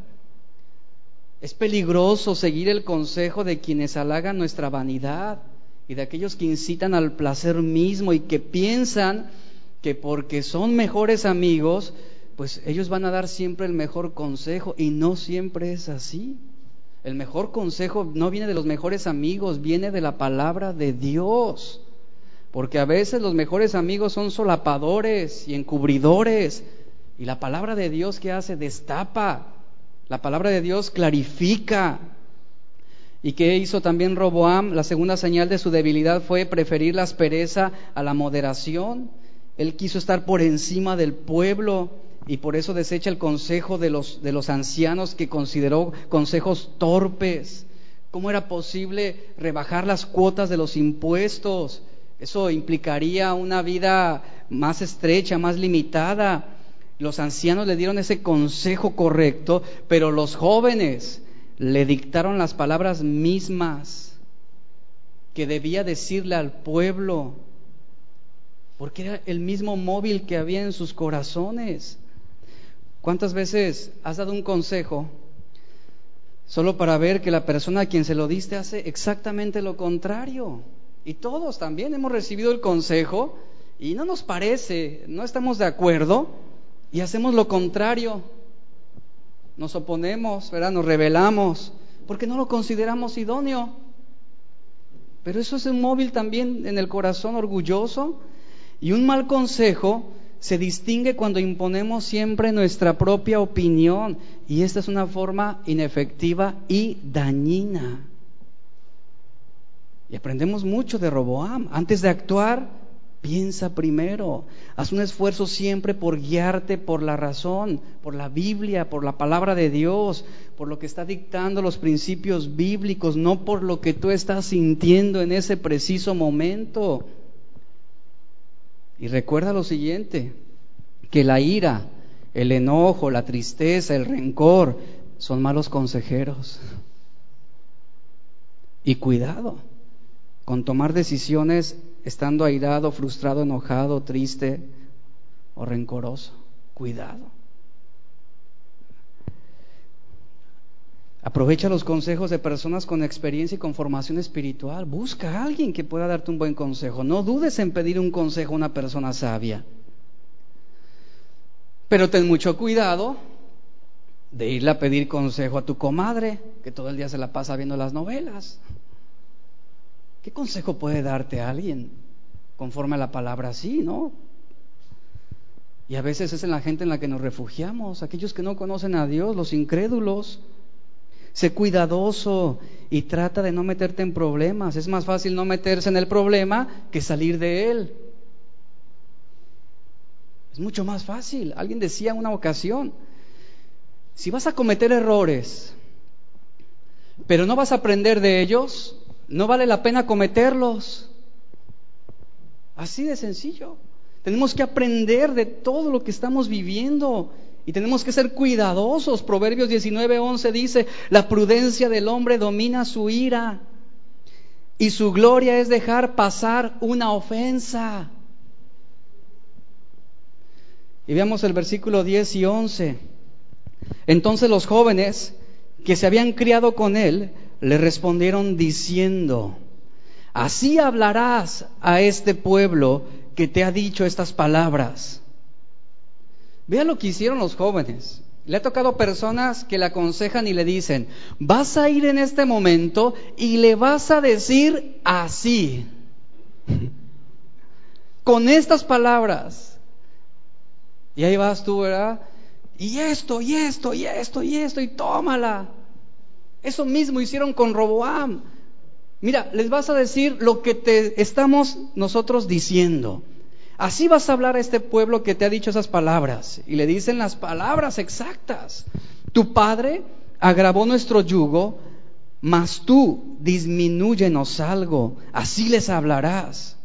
Es peligroso seguir el consejo de quienes halagan nuestra vanidad y de aquellos que incitan al placer mismo y que piensan que porque son mejores amigos, pues ellos van a dar siempre el mejor consejo y no siempre es así. El mejor consejo no viene de los mejores amigos, viene de la palabra de Dios. Porque a veces los mejores amigos son solapadores y encubridores. Y la palabra de Dios que hace destapa. La palabra de Dios clarifica. ¿Y qué hizo también Roboam? La segunda señal de su debilidad fue preferir la aspereza a la moderación. Él quiso estar por encima del pueblo y por eso desecha el consejo de los, de los ancianos que consideró consejos torpes. ¿Cómo era posible rebajar las cuotas de los impuestos? Eso implicaría una vida más estrecha, más limitada. Los ancianos le dieron ese consejo correcto, pero los jóvenes le dictaron las palabras mismas que debía decirle al pueblo, porque era el mismo móvil que había en sus corazones. ¿Cuántas veces has dado un consejo solo para ver que la persona a quien se lo diste hace exactamente lo contrario? Y todos también hemos recibido el consejo y no nos parece, no estamos de acuerdo y hacemos lo contrario. Nos oponemos, ¿verdad? Nos rebelamos porque no lo consideramos idóneo. Pero eso es un móvil también en el corazón orgulloso y un mal consejo se distingue cuando imponemos siempre nuestra propia opinión y esta es una forma inefectiva y dañina. Y aprendemos mucho de Roboam. Antes de actuar, piensa primero. Haz un esfuerzo siempre por guiarte por la razón, por la Biblia, por la palabra de Dios, por lo que está dictando los principios bíblicos, no por lo que tú estás sintiendo en ese preciso momento. Y recuerda lo siguiente, que la ira, el enojo, la tristeza, el rencor son malos consejeros. Y cuidado con tomar decisiones estando airado, frustrado, enojado, triste o rencoroso. Cuidado. Aprovecha los consejos de personas con experiencia y con formación espiritual. Busca a alguien que pueda darte un buen consejo. No dudes en pedir un consejo a una persona sabia. Pero ten mucho cuidado de irle a pedir consejo a tu comadre, que todo el día se la pasa viendo las novelas. ¿Qué consejo puede darte alguien conforme a la palabra así, no? Y a veces es en la gente en la que nos refugiamos, aquellos que no conocen a Dios, los incrédulos. Sé cuidadoso y trata de no meterte en problemas. Es más fácil no meterse en el problema que salir de él. Es mucho más fácil. Alguien decía en una ocasión, si vas a cometer errores, pero no vas a aprender de ellos, no vale la pena cometerlos. Así de sencillo. Tenemos que aprender de todo lo que estamos viviendo y tenemos que ser cuidadosos. Proverbios 19:11 dice, la prudencia del hombre domina su ira y su gloria es dejar pasar una ofensa. Y veamos el versículo 10 y 11. Entonces los jóvenes que se habían criado con él le respondieron diciendo, así hablarás a este pueblo que te ha dicho estas palabras. Vea lo que hicieron los jóvenes. Le ha tocado personas que le aconsejan y le dicen, vas a ir en este momento y le vas a decir así, con estas palabras. Y ahí vas tú, ¿verdad? Y esto, y esto, y esto, y esto, y tómala. Eso mismo hicieron con Roboam. Mira, les vas a decir lo que te estamos nosotros diciendo. Así vas a hablar a este pueblo que te ha dicho esas palabras. Y le dicen las palabras exactas. Tu padre agravó nuestro yugo, mas tú disminúyenos algo. Así les hablarás.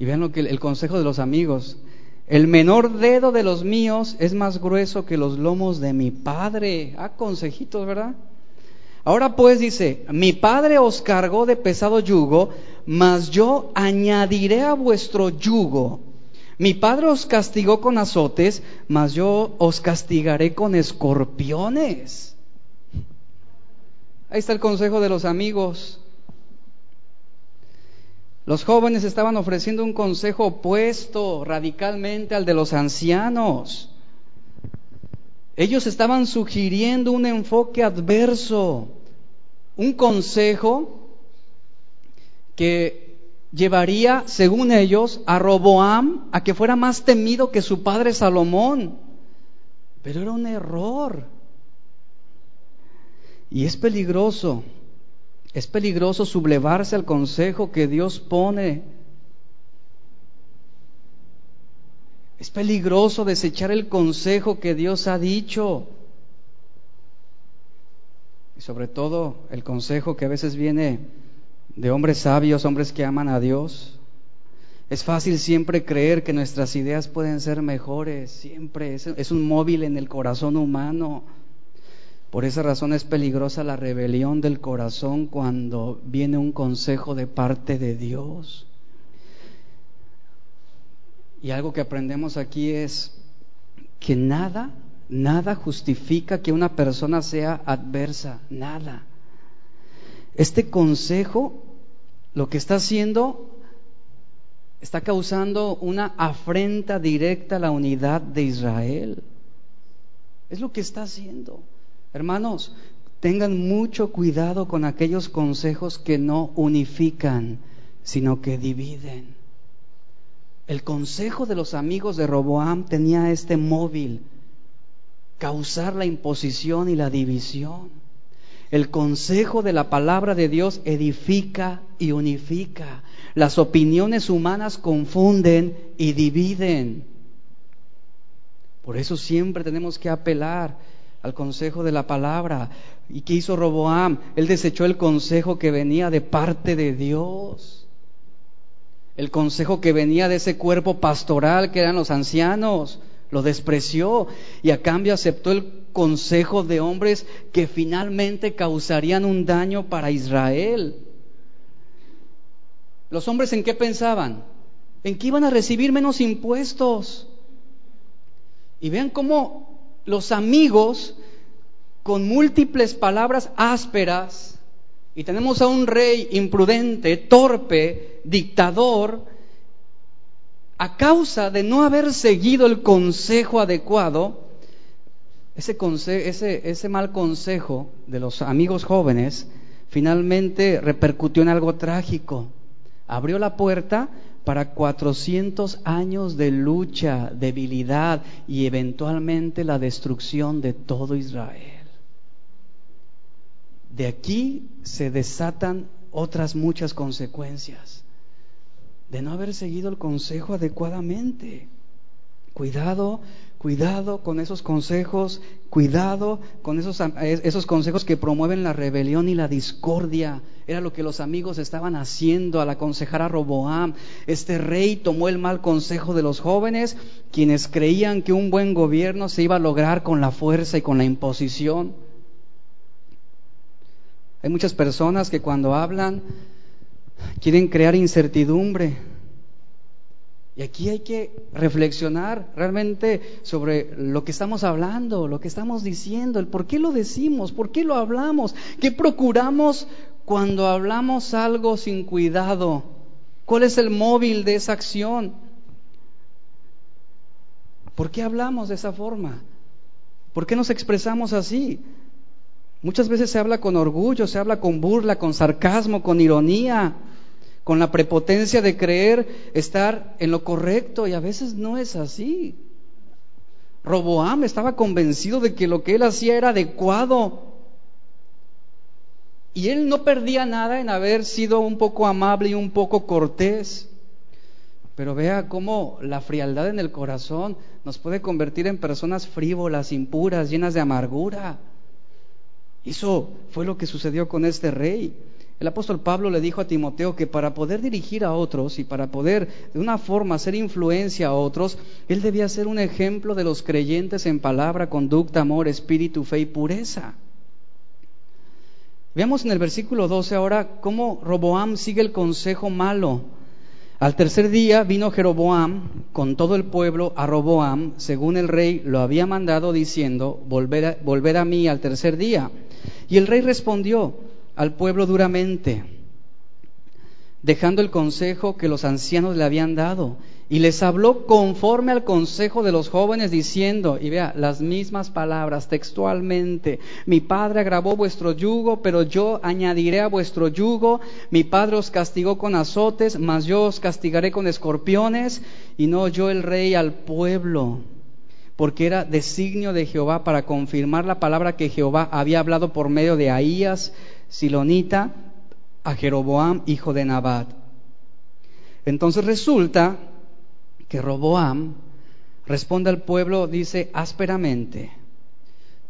Y vean lo que el consejo de los amigos. El menor dedo de los míos es más grueso que los lomos de mi padre. Ah, consejitos, ¿verdad? Ahora pues dice, mi padre os cargó de pesado yugo, mas yo añadiré a vuestro yugo. Mi padre os castigó con azotes, mas yo os castigaré con escorpiones. Ahí está el consejo de los amigos. Los jóvenes estaban ofreciendo un consejo opuesto radicalmente al de los ancianos. Ellos estaban sugiriendo un enfoque adverso, un consejo que llevaría, según ellos, a Roboam a que fuera más temido que su padre Salomón. Pero era un error. Y es peligroso, es peligroso sublevarse al consejo que Dios pone. Es peligroso desechar el consejo que Dios ha dicho. Y sobre todo el consejo que a veces viene de hombres sabios, hombres que aman a Dios. Es fácil siempre creer que nuestras ideas pueden ser mejores, siempre es, un móvil en el corazón humano. Por esa razón es peligrosa la rebelión del corazón cuando viene un consejo de parte de Dios. Y algo que aprendemos aquí es que nada, nada justifica que una persona sea adversa, nada. Este consejo lo que está haciendo está causando una afrenta directa a la unidad de Israel. Es lo que está haciendo. Hermanos, tengan mucho cuidado con aquellos consejos que no unifican, sino que dividen. El consejo de los amigos de Roboam tenía este móvil, causar la imposición y la división. El consejo de la palabra de Dios edifica y unifica. Las opiniones humanas confunden y dividen. Por eso siempre tenemos que apelar al consejo de la palabra. ¿Y qué hizo Roboam? Él desechó el consejo que venía de parte de Dios. El consejo que venía de ese cuerpo pastoral que eran los ancianos. Lo despreció y a cambio aceptó el consejo de hombres que finalmente causarían un daño para Israel. ¿Los hombres en qué pensaban? En que iban a recibir menos impuestos. Y vean cómo los amigos, con múltiples palabras ásperas, y tenemos a un rey imprudente, torpe, dictador, a causa de no haber seguido el consejo adecuado, ese, ese, mal consejo de los amigos jóvenes finalmente repercutió en algo trágico. Abrió la puerta para 400 años de lucha, debilidad y eventualmente la destrucción de todo Israel. De aquí se desatan otras muchas consecuencias de no haber seguido el consejo adecuadamente. Cuidado, cuidado con esos consejos, cuidado con esos, esos consejos que promueven la rebelión y la discordia. Era lo que los amigos estaban haciendo al aconsejar a Roboam. Este rey tomó el mal consejo de los jóvenes, quienes creían que un buen gobierno se iba a lograr con la fuerza y con la imposición. Hay muchas personas que cuando hablan quieren crear incertidumbre. Y aquí hay que reflexionar realmente sobre lo que estamos hablando, lo que estamos diciendo, el por qué lo decimos, por qué lo hablamos, qué procuramos cuando hablamos algo sin cuidado. ¿Cuál es el móvil de esa acción? ¿Por qué hablamos de esa forma? ¿Por qué nos expresamos así? Muchas veces se habla con orgullo, se habla con burla, con sarcasmo, con ironía, con la prepotencia de creer estar en lo correcto y a veces no es así. Roboam estaba convencido de que lo que él hacía era adecuado. Y él no perdía nada en haber sido un poco amable y un poco cortés. Pero vea cómo la frialdad en el corazón nos puede convertir en personas frívolas, impuras, llenas de amargura. Eso fue lo que sucedió con este rey. El apóstol Pablo le dijo a Timoteo que para poder dirigir a otros y para poder de una forma hacer influencia a otros, él debía ser un ejemplo de los creyentes en palabra, conducta, amor, espíritu, fe y pureza. Veamos en el versículo 12 ahora cómo Roboam sigue el consejo malo. Al tercer día vino Jeroboam con todo el pueblo a Roboam, según el rey lo había mandado, diciendo, volver a, a mí al tercer día. Y el rey respondió al pueblo duramente, dejando el consejo que los ancianos le habían dado. Y les habló conforme al consejo de los jóvenes, diciendo, y vea, las mismas palabras textualmente, mi padre agravó vuestro yugo, pero yo añadiré a vuestro yugo, mi padre os castigó con azotes, mas yo os castigaré con escorpiones, y no yo el rey al pueblo porque era designio de Jehová para confirmar la palabra que Jehová había hablado por medio de Ahías, Silonita, a Jeroboam, hijo de Nabat. Entonces resulta que Roboam responde al pueblo, dice ásperamente,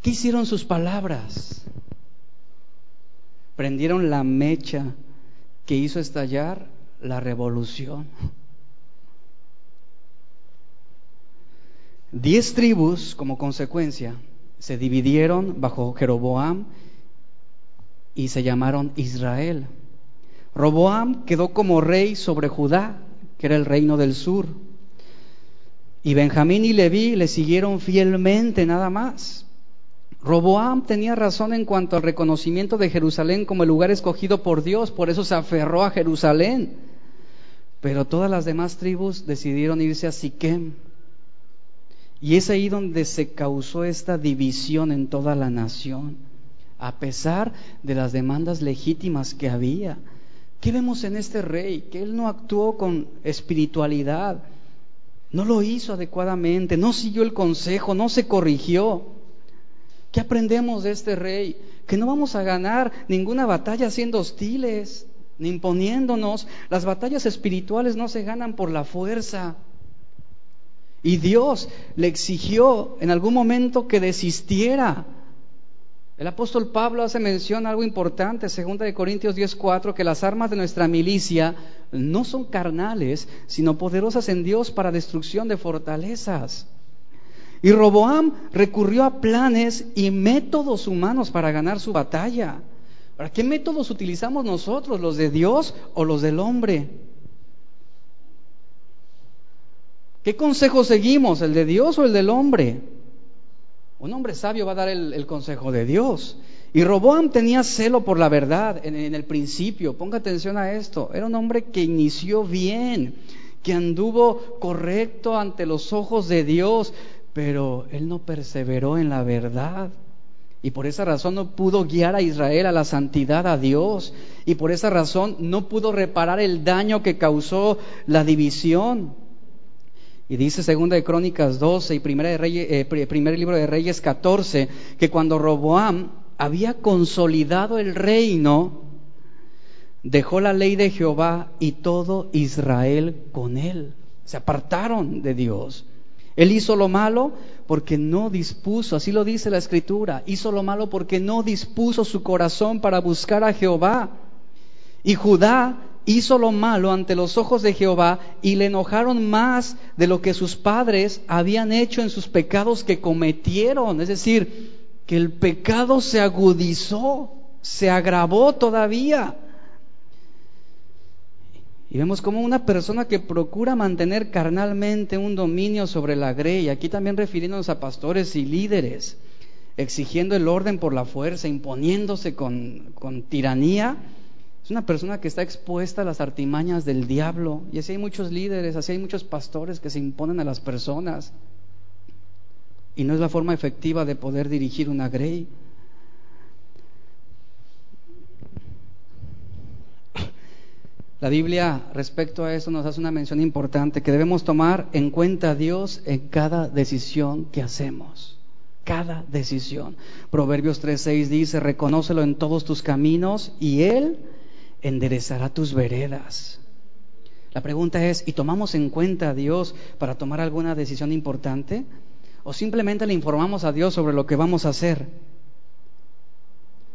¿qué hicieron sus palabras? Prendieron la mecha que hizo estallar la revolución. Diez tribus, como consecuencia, se dividieron bajo Jeroboam y se llamaron Israel. Roboam quedó como rey sobre Judá, que era el reino del sur. Y Benjamín y Leví le siguieron fielmente nada más. Roboam tenía razón en cuanto al reconocimiento de Jerusalén como el lugar escogido por Dios, por eso se aferró a Jerusalén. Pero todas las demás tribus decidieron irse a Siquem, y es ahí donde se causó esta división en toda la nación, a pesar de las demandas legítimas que había. ¿Qué vemos en este rey? Que él no actuó con espiritualidad, no lo hizo adecuadamente, no siguió el consejo, no se corrigió. ¿Qué aprendemos de este rey? Que no vamos a ganar ninguna batalla siendo hostiles, ni imponiéndonos. Las batallas espirituales no se ganan por la fuerza. Y Dios le exigió en algún momento que desistiera. El apóstol Pablo hace mención algo importante, 2 de Corintios 10:4, que las armas de nuestra milicia no son carnales, sino poderosas en Dios para destrucción de fortalezas. Y Roboam recurrió a planes y métodos humanos para ganar su batalla. ¿Para qué métodos utilizamos nosotros, los de Dios o los del hombre? ¿Qué consejo seguimos, el de Dios o el del hombre? Un hombre sabio va a dar el, consejo de Dios. Y Roboam tenía celo por la verdad en, el principio. Ponga atención a esto. Era un hombre que inició bien, que anduvo correcto ante los ojos de Dios, pero él no perseveró en la verdad. Y por esa razón no pudo guiar a Israel a la santidad a Dios. Y por esa razón no pudo reparar el daño que causó la división. Y dice segunda de Crónicas 12 y primera de eh, primer libro de Reyes 14 que cuando Roboam había consolidado el reino, dejó la ley de Jehová y todo Israel con él. Se apartaron de Dios. Él hizo lo malo porque no dispuso, así lo dice la escritura, hizo lo malo porque no dispuso su corazón para buscar a Jehová. Y Judá hizo lo malo ante los ojos de Jehová y le enojaron más de lo que sus padres habían hecho en sus pecados que cometieron. Es decir, que el pecado se agudizó, se agravó todavía. Y vemos como una persona que procura mantener carnalmente un dominio sobre la grey, aquí también refiriéndonos a pastores y líderes, exigiendo el orden por la fuerza, imponiéndose con, tiranía, una persona que está expuesta a las artimañas del diablo. Y así hay muchos líderes, así hay muchos pastores que se imponen a las personas. Y no es la forma efectiva de poder dirigir una grey. La Biblia respecto a eso nos hace una mención importante, que debemos tomar en cuenta a Dios en cada decisión que hacemos. Cada decisión. Proverbios 3.6 dice, reconócelo en todos tus caminos y Él enderezará tus veredas. La pregunta es, ¿y tomamos en cuenta a Dios para tomar alguna decisión importante? ¿O simplemente le informamos a Dios sobre lo que vamos a hacer?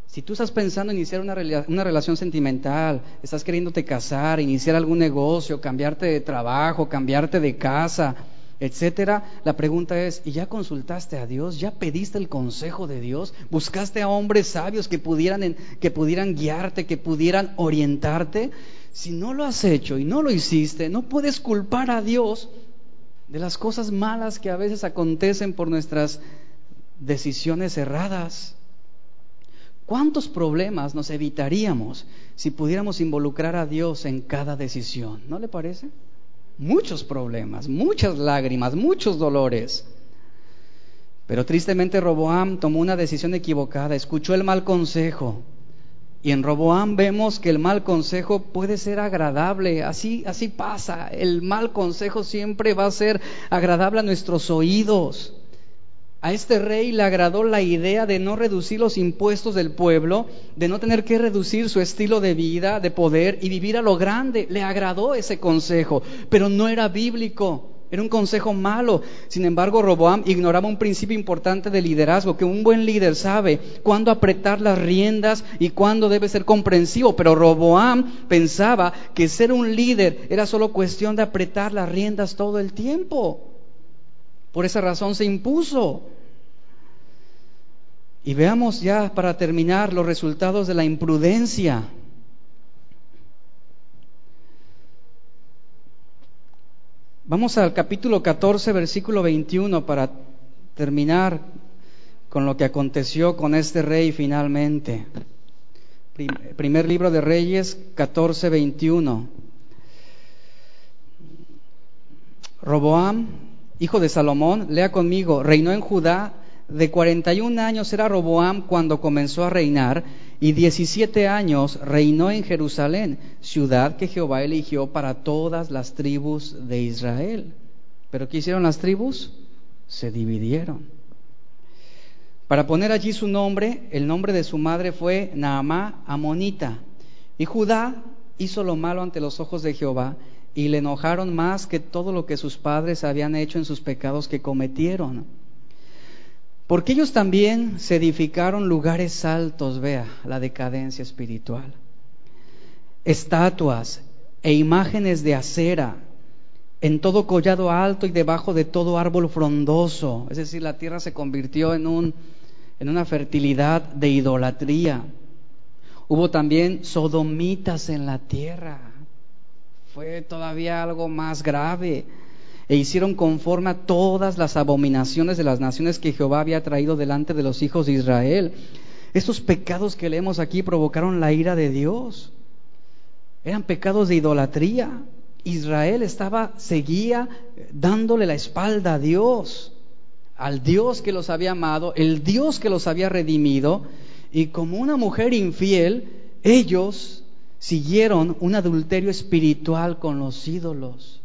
Si tú estás pensando en iniciar una, una relación sentimental, estás queriéndote casar, iniciar algún negocio, cambiarte de trabajo, cambiarte de casa, etcétera, la pregunta es, ¿y ya consultaste a Dios? ¿Ya pediste el consejo de Dios? ¿Buscaste a hombres sabios que pudieran, que pudieran guiarte, que pudieran orientarte? Si no lo has hecho y no lo hiciste, no puedes culpar a Dios de las cosas malas que a veces acontecen por nuestras decisiones erradas. ¿Cuántos problemas nos evitaríamos si pudiéramos involucrar a Dios en cada decisión? ¿No le parece? Muchos problemas, muchas lágrimas, muchos dolores. Pero tristemente Roboam tomó una decisión equivocada, escuchó el mal consejo. Y en Roboam vemos que el mal consejo puede ser agradable, así, así pasa. El mal consejo siempre va a ser agradable a nuestros oídos. A este rey le agradó la idea de no reducir los impuestos del pueblo, de no tener que reducir su estilo de vida, de poder y vivir a lo grande. Le agradó ese consejo, pero no era bíblico. Era un consejo malo. Sin embargo, Roboam ignoraba un principio importante de liderazgo, que un buen líder sabe cuándo apretar las riendas y cuándo debe ser comprensivo. Pero Roboam pensaba que ser un líder era solo cuestión de apretar las riendas todo el tiempo. Por esa razón se impuso. Y veamos ya para terminar los resultados de la imprudencia. Vamos al capítulo 14, versículo 21 para terminar con lo que aconteció con este rey finalmente. Primer libro de Reyes 14, 21. Roboam hijo de Salomón, lea conmigo, reinó en Judá, de 41 años era Roboam cuando comenzó a reinar, y 17 años reinó en Jerusalén, ciudad que Jehová eligió para todas las tribus de Israel. ¿Pero qué hicieron las tribus? Se dividieron. Para poner allí su nombre, el nombre de su madre fue Naamá Amonita. Y Judá hizo lo malo ante los ojos de Jehová y le enojaron más que todo lo que sus padres habían hecho en sus pecados que cometieron. Porque ellos también se edificaron lugares altos, vea, la decadencia espiritual. Estatuas e imágenes de acera en todo collado alto y debajo de todo árbol frondoso. Es decir, la tierra se convirtió en, un, en una fertilidad de idolatría. Hubo también sodomitas en la tierra fue todavía algo más grave. E hicieron conforme a todas las abominaciones de las naciones que Jehová había traído delante de los hijos de Israel. Estos pecados que leemos aquí provocaron la ira de Dios. Eran pecados de idolatría. Israel estaba, seguía dándole la espalda a Dios, al Dios que los había amado, el Dios que los había redimido, y como una mujer infiel, ellos siguieron un adulterio espiritual con los ídolos.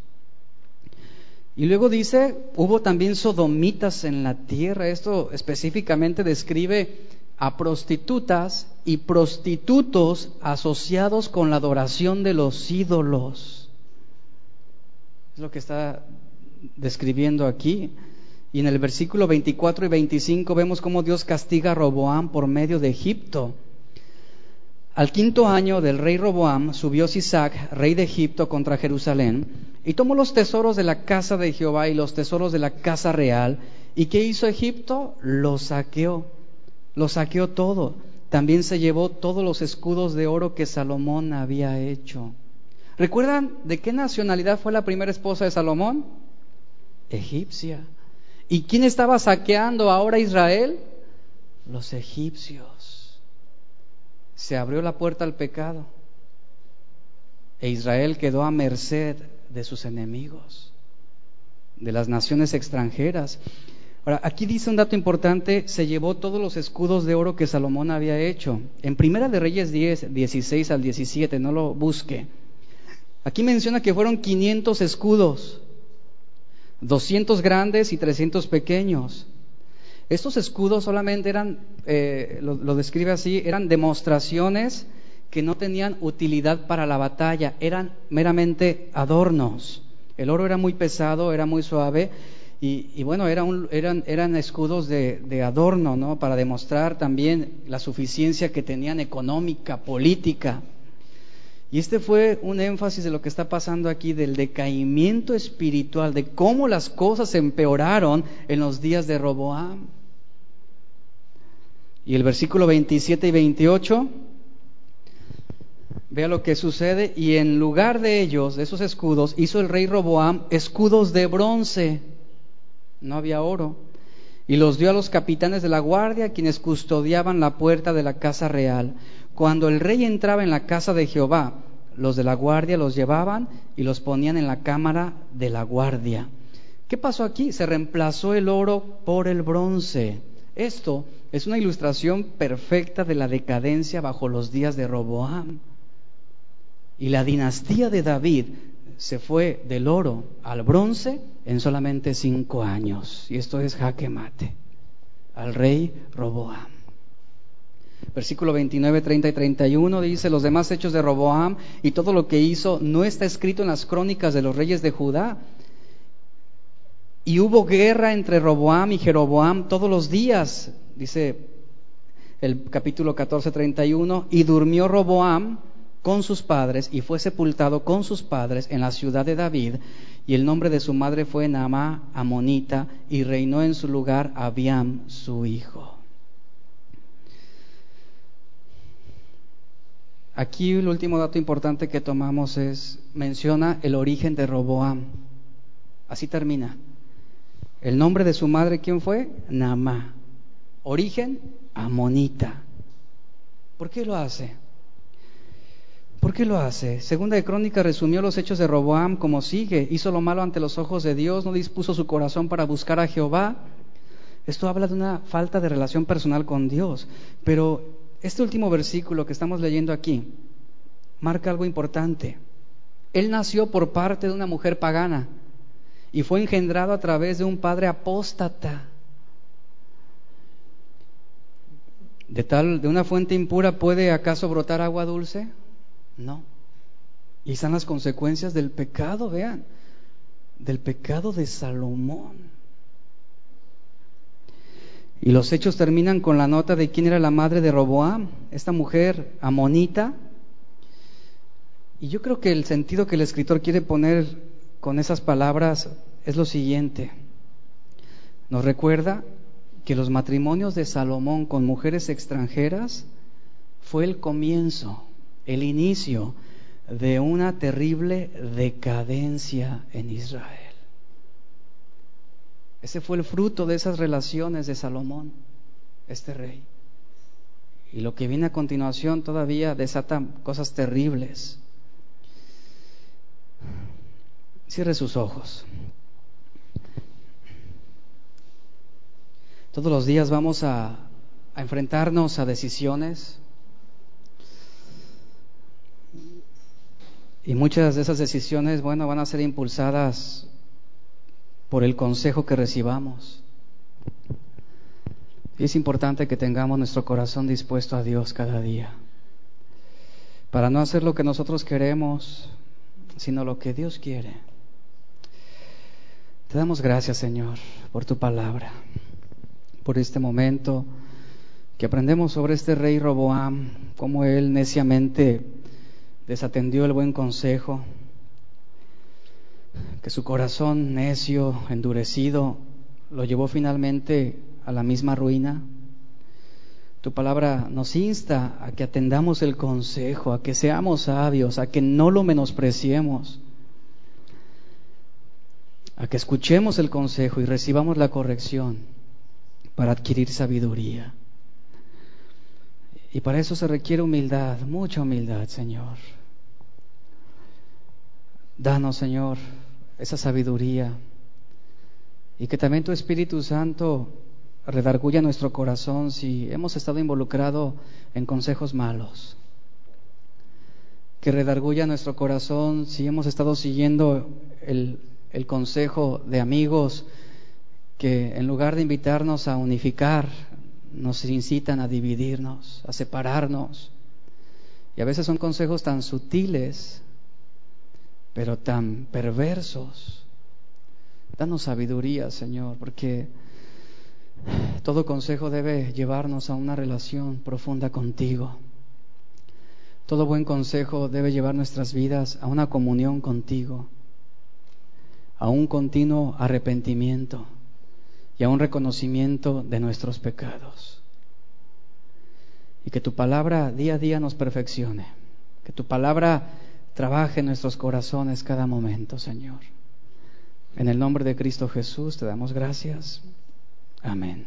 Y luego dice, hubo también sodomitas en la tierra. Esto específicamente describe a prostitutas y prostitutos asociados con la adoración de los ídolos. Es lo que está describiendo aquí. Y en el versículo 24 y 25 vemos cómo Dios castiga a Roboam por medio de Egipto. Al quinto año del rey Roboam subió Sisac, rey de Egipto, contra Jerusalén, y tomó los tesoros de la casa de Jehová y los tesoros de la casa real. ¿Y qué hizo Egipto? Lo saqueó, lo saqueó todo. También se llevó todos los escudos de oro que Salomón había hecho. ¿Recuerdan de qué nacionalidad fue la primera esposa de Salomón? Egipcia. ¿Y quién estaba saqueando ahora Israel? Los egipcios. Se abrió la puerta al pecado. E Israel quedó a merced de sus enemigos, de las naciones extranjeras. Ahora, aquí dice un dato importante, se llevó todos los escudos de oro que Salomón había hecho. En Primera de Reyes 10, 16 al 17, no lo busque. Aquí menciona que fueron 500 escudos, 200 grandes y 300 pequeños. Estos escudos solamente eran, eh, lo, lo describe así, eran demostraciones que no tenían utilidad para la batalla, eran meramente adornos. El oro era muy pesado, era muy suave y, bueno, eran, eran escudos de, adorno, ¿no? Para demostrar también la suficiencia que tenían económica, política. Y este fue un énfasis de lo que está pasando aquí, del decaimiento espiritual, de cómo las cosas empeoraron en los días de Roboam. Y el versículo 27 y 28, vea lo que sucede, y en lugar de ellos, de esos escudos, hizo el rey Roboam escudos de bronce no había oro, y los dio a los capitanes de la guardia, quienes custodiaban la puerta de la casa real. Cuando el rey entraba en la casa de Jehová, los de la guardia los llevaban y los ponían en la cámara de la guardia. ¿Qué pasó aquí? Se reemplazó el oro por el bronce. Esto es una ilustración perfecta de la decadencia bajo los días de Roboam. Y la dinastía de David se fue del oro al bronce en solamente cinco años. Y esto es jaque mate al rey Roboam. Versículo 29, 30 y 31 dice, los demás hechos de Roboam y todo lo que hizo no está escrito en las crónicas de los reyes de Judá. Y hubo guerra entre Roboam y Jeroboam todos los días, dice el capítulo 14, 31, y durmió Roboam con sus padres y fue sepultado con sus padres en la ciudad de David, y el nombre de su madre fue Naamá Amonita, y reinó en su lugar Abiam, su hijo. Aquí el último dato importante que tomamos es, menciona el origen de Roboam. Así termina. El nombre de su madre, ¿quién fue? Naamá. Origen, Amonita. ¿Por qué lo hace? ¿Por qué lo hace? Segunda de Crónica resumió los hechos de Roboam como sigue. Hizo lo malo ante los ojos de Dios, no dispuso su corazón para buscar a Jehová. Esto habla de una falta de relación personal con Dios. Pero este último versículo que estamos leyendo aquí marca algo importante. Él nació por parte de una mujer pagana y fue engendrado a través de un padre apóstata. De tal, de una fuente impura puede acaso brotar agua dulce? No. Y están las consecuencias del pecado, vean, del pecado de Salomón. Y los hechos terminan con la nota de quién era la madre de Roboam, esta mujer amonita. Y yo creo que el sentido que el escritor quiere poner con esas palabras es lo siguiente. Nos recuerda que los matrimonios de Salomón con mujeres extranjeras fue el comienzo el inicio de una terrible decadencia en Israel. Ese fue el fruto de esas relaciones de Salomón, este rey. Y lo que viene a continuación todavía desata cosas terribles. Cierre sus ojos. Todos los días vamos a, a enfrentarnos a decisiones Y muchas de esas decisiones, bueno, van a ser impulsadas por el consejo que recibamos. Y es importante que tengamos nuestro corazón dispuesto a Dios cada día, para no hacer lo que nosotros queremos, sino lo que Dios quiere. Te damos gracias, Señor, por tu palabra, por este momento que aprendemos sobre este rey Roboam, cómo él neciamente desatendió el buen consejo, que su corazón necio, endurecido, lo llevó finalmente a la misma ruina. Tu palabra nos insta a que atendamos el consejo, a que seamos sabios, a que no lo menospreciemos a que escuchemos el consejo y recibamos la corrección para adquirir sabiduría. Y para eso se requiere humildad, mucha humildad, Señor. Danos, Señor, esa sabiduría y que también tu Espíritu Santo redarguya nuestro corazón si hemos estado involucrados en consejos malos. Que redarguya nuestro corazón si hemos estado siguiendo el el consejo de amigos que en lugar de invitarnos a unificar, nos incitan a dividirnos, a separarnos. Y a veces son consejos tan sutiles, pero tan perversos. Danos sabiduría, Señor, porque todo consejo debe llevarnos a una relación profunda contigo. Todo buen consejo debe llevar nuestras vidas a una comunión contigo a un continuo arrepentimiento y a un reconocimiento de nuestros pecados. Y que tu palabra día a día nos perfeccione, que tu palabra trabaje en nuestros corazones cada momento, Señor. En el nombre de Cristo Jesús te damos gracias. Amén.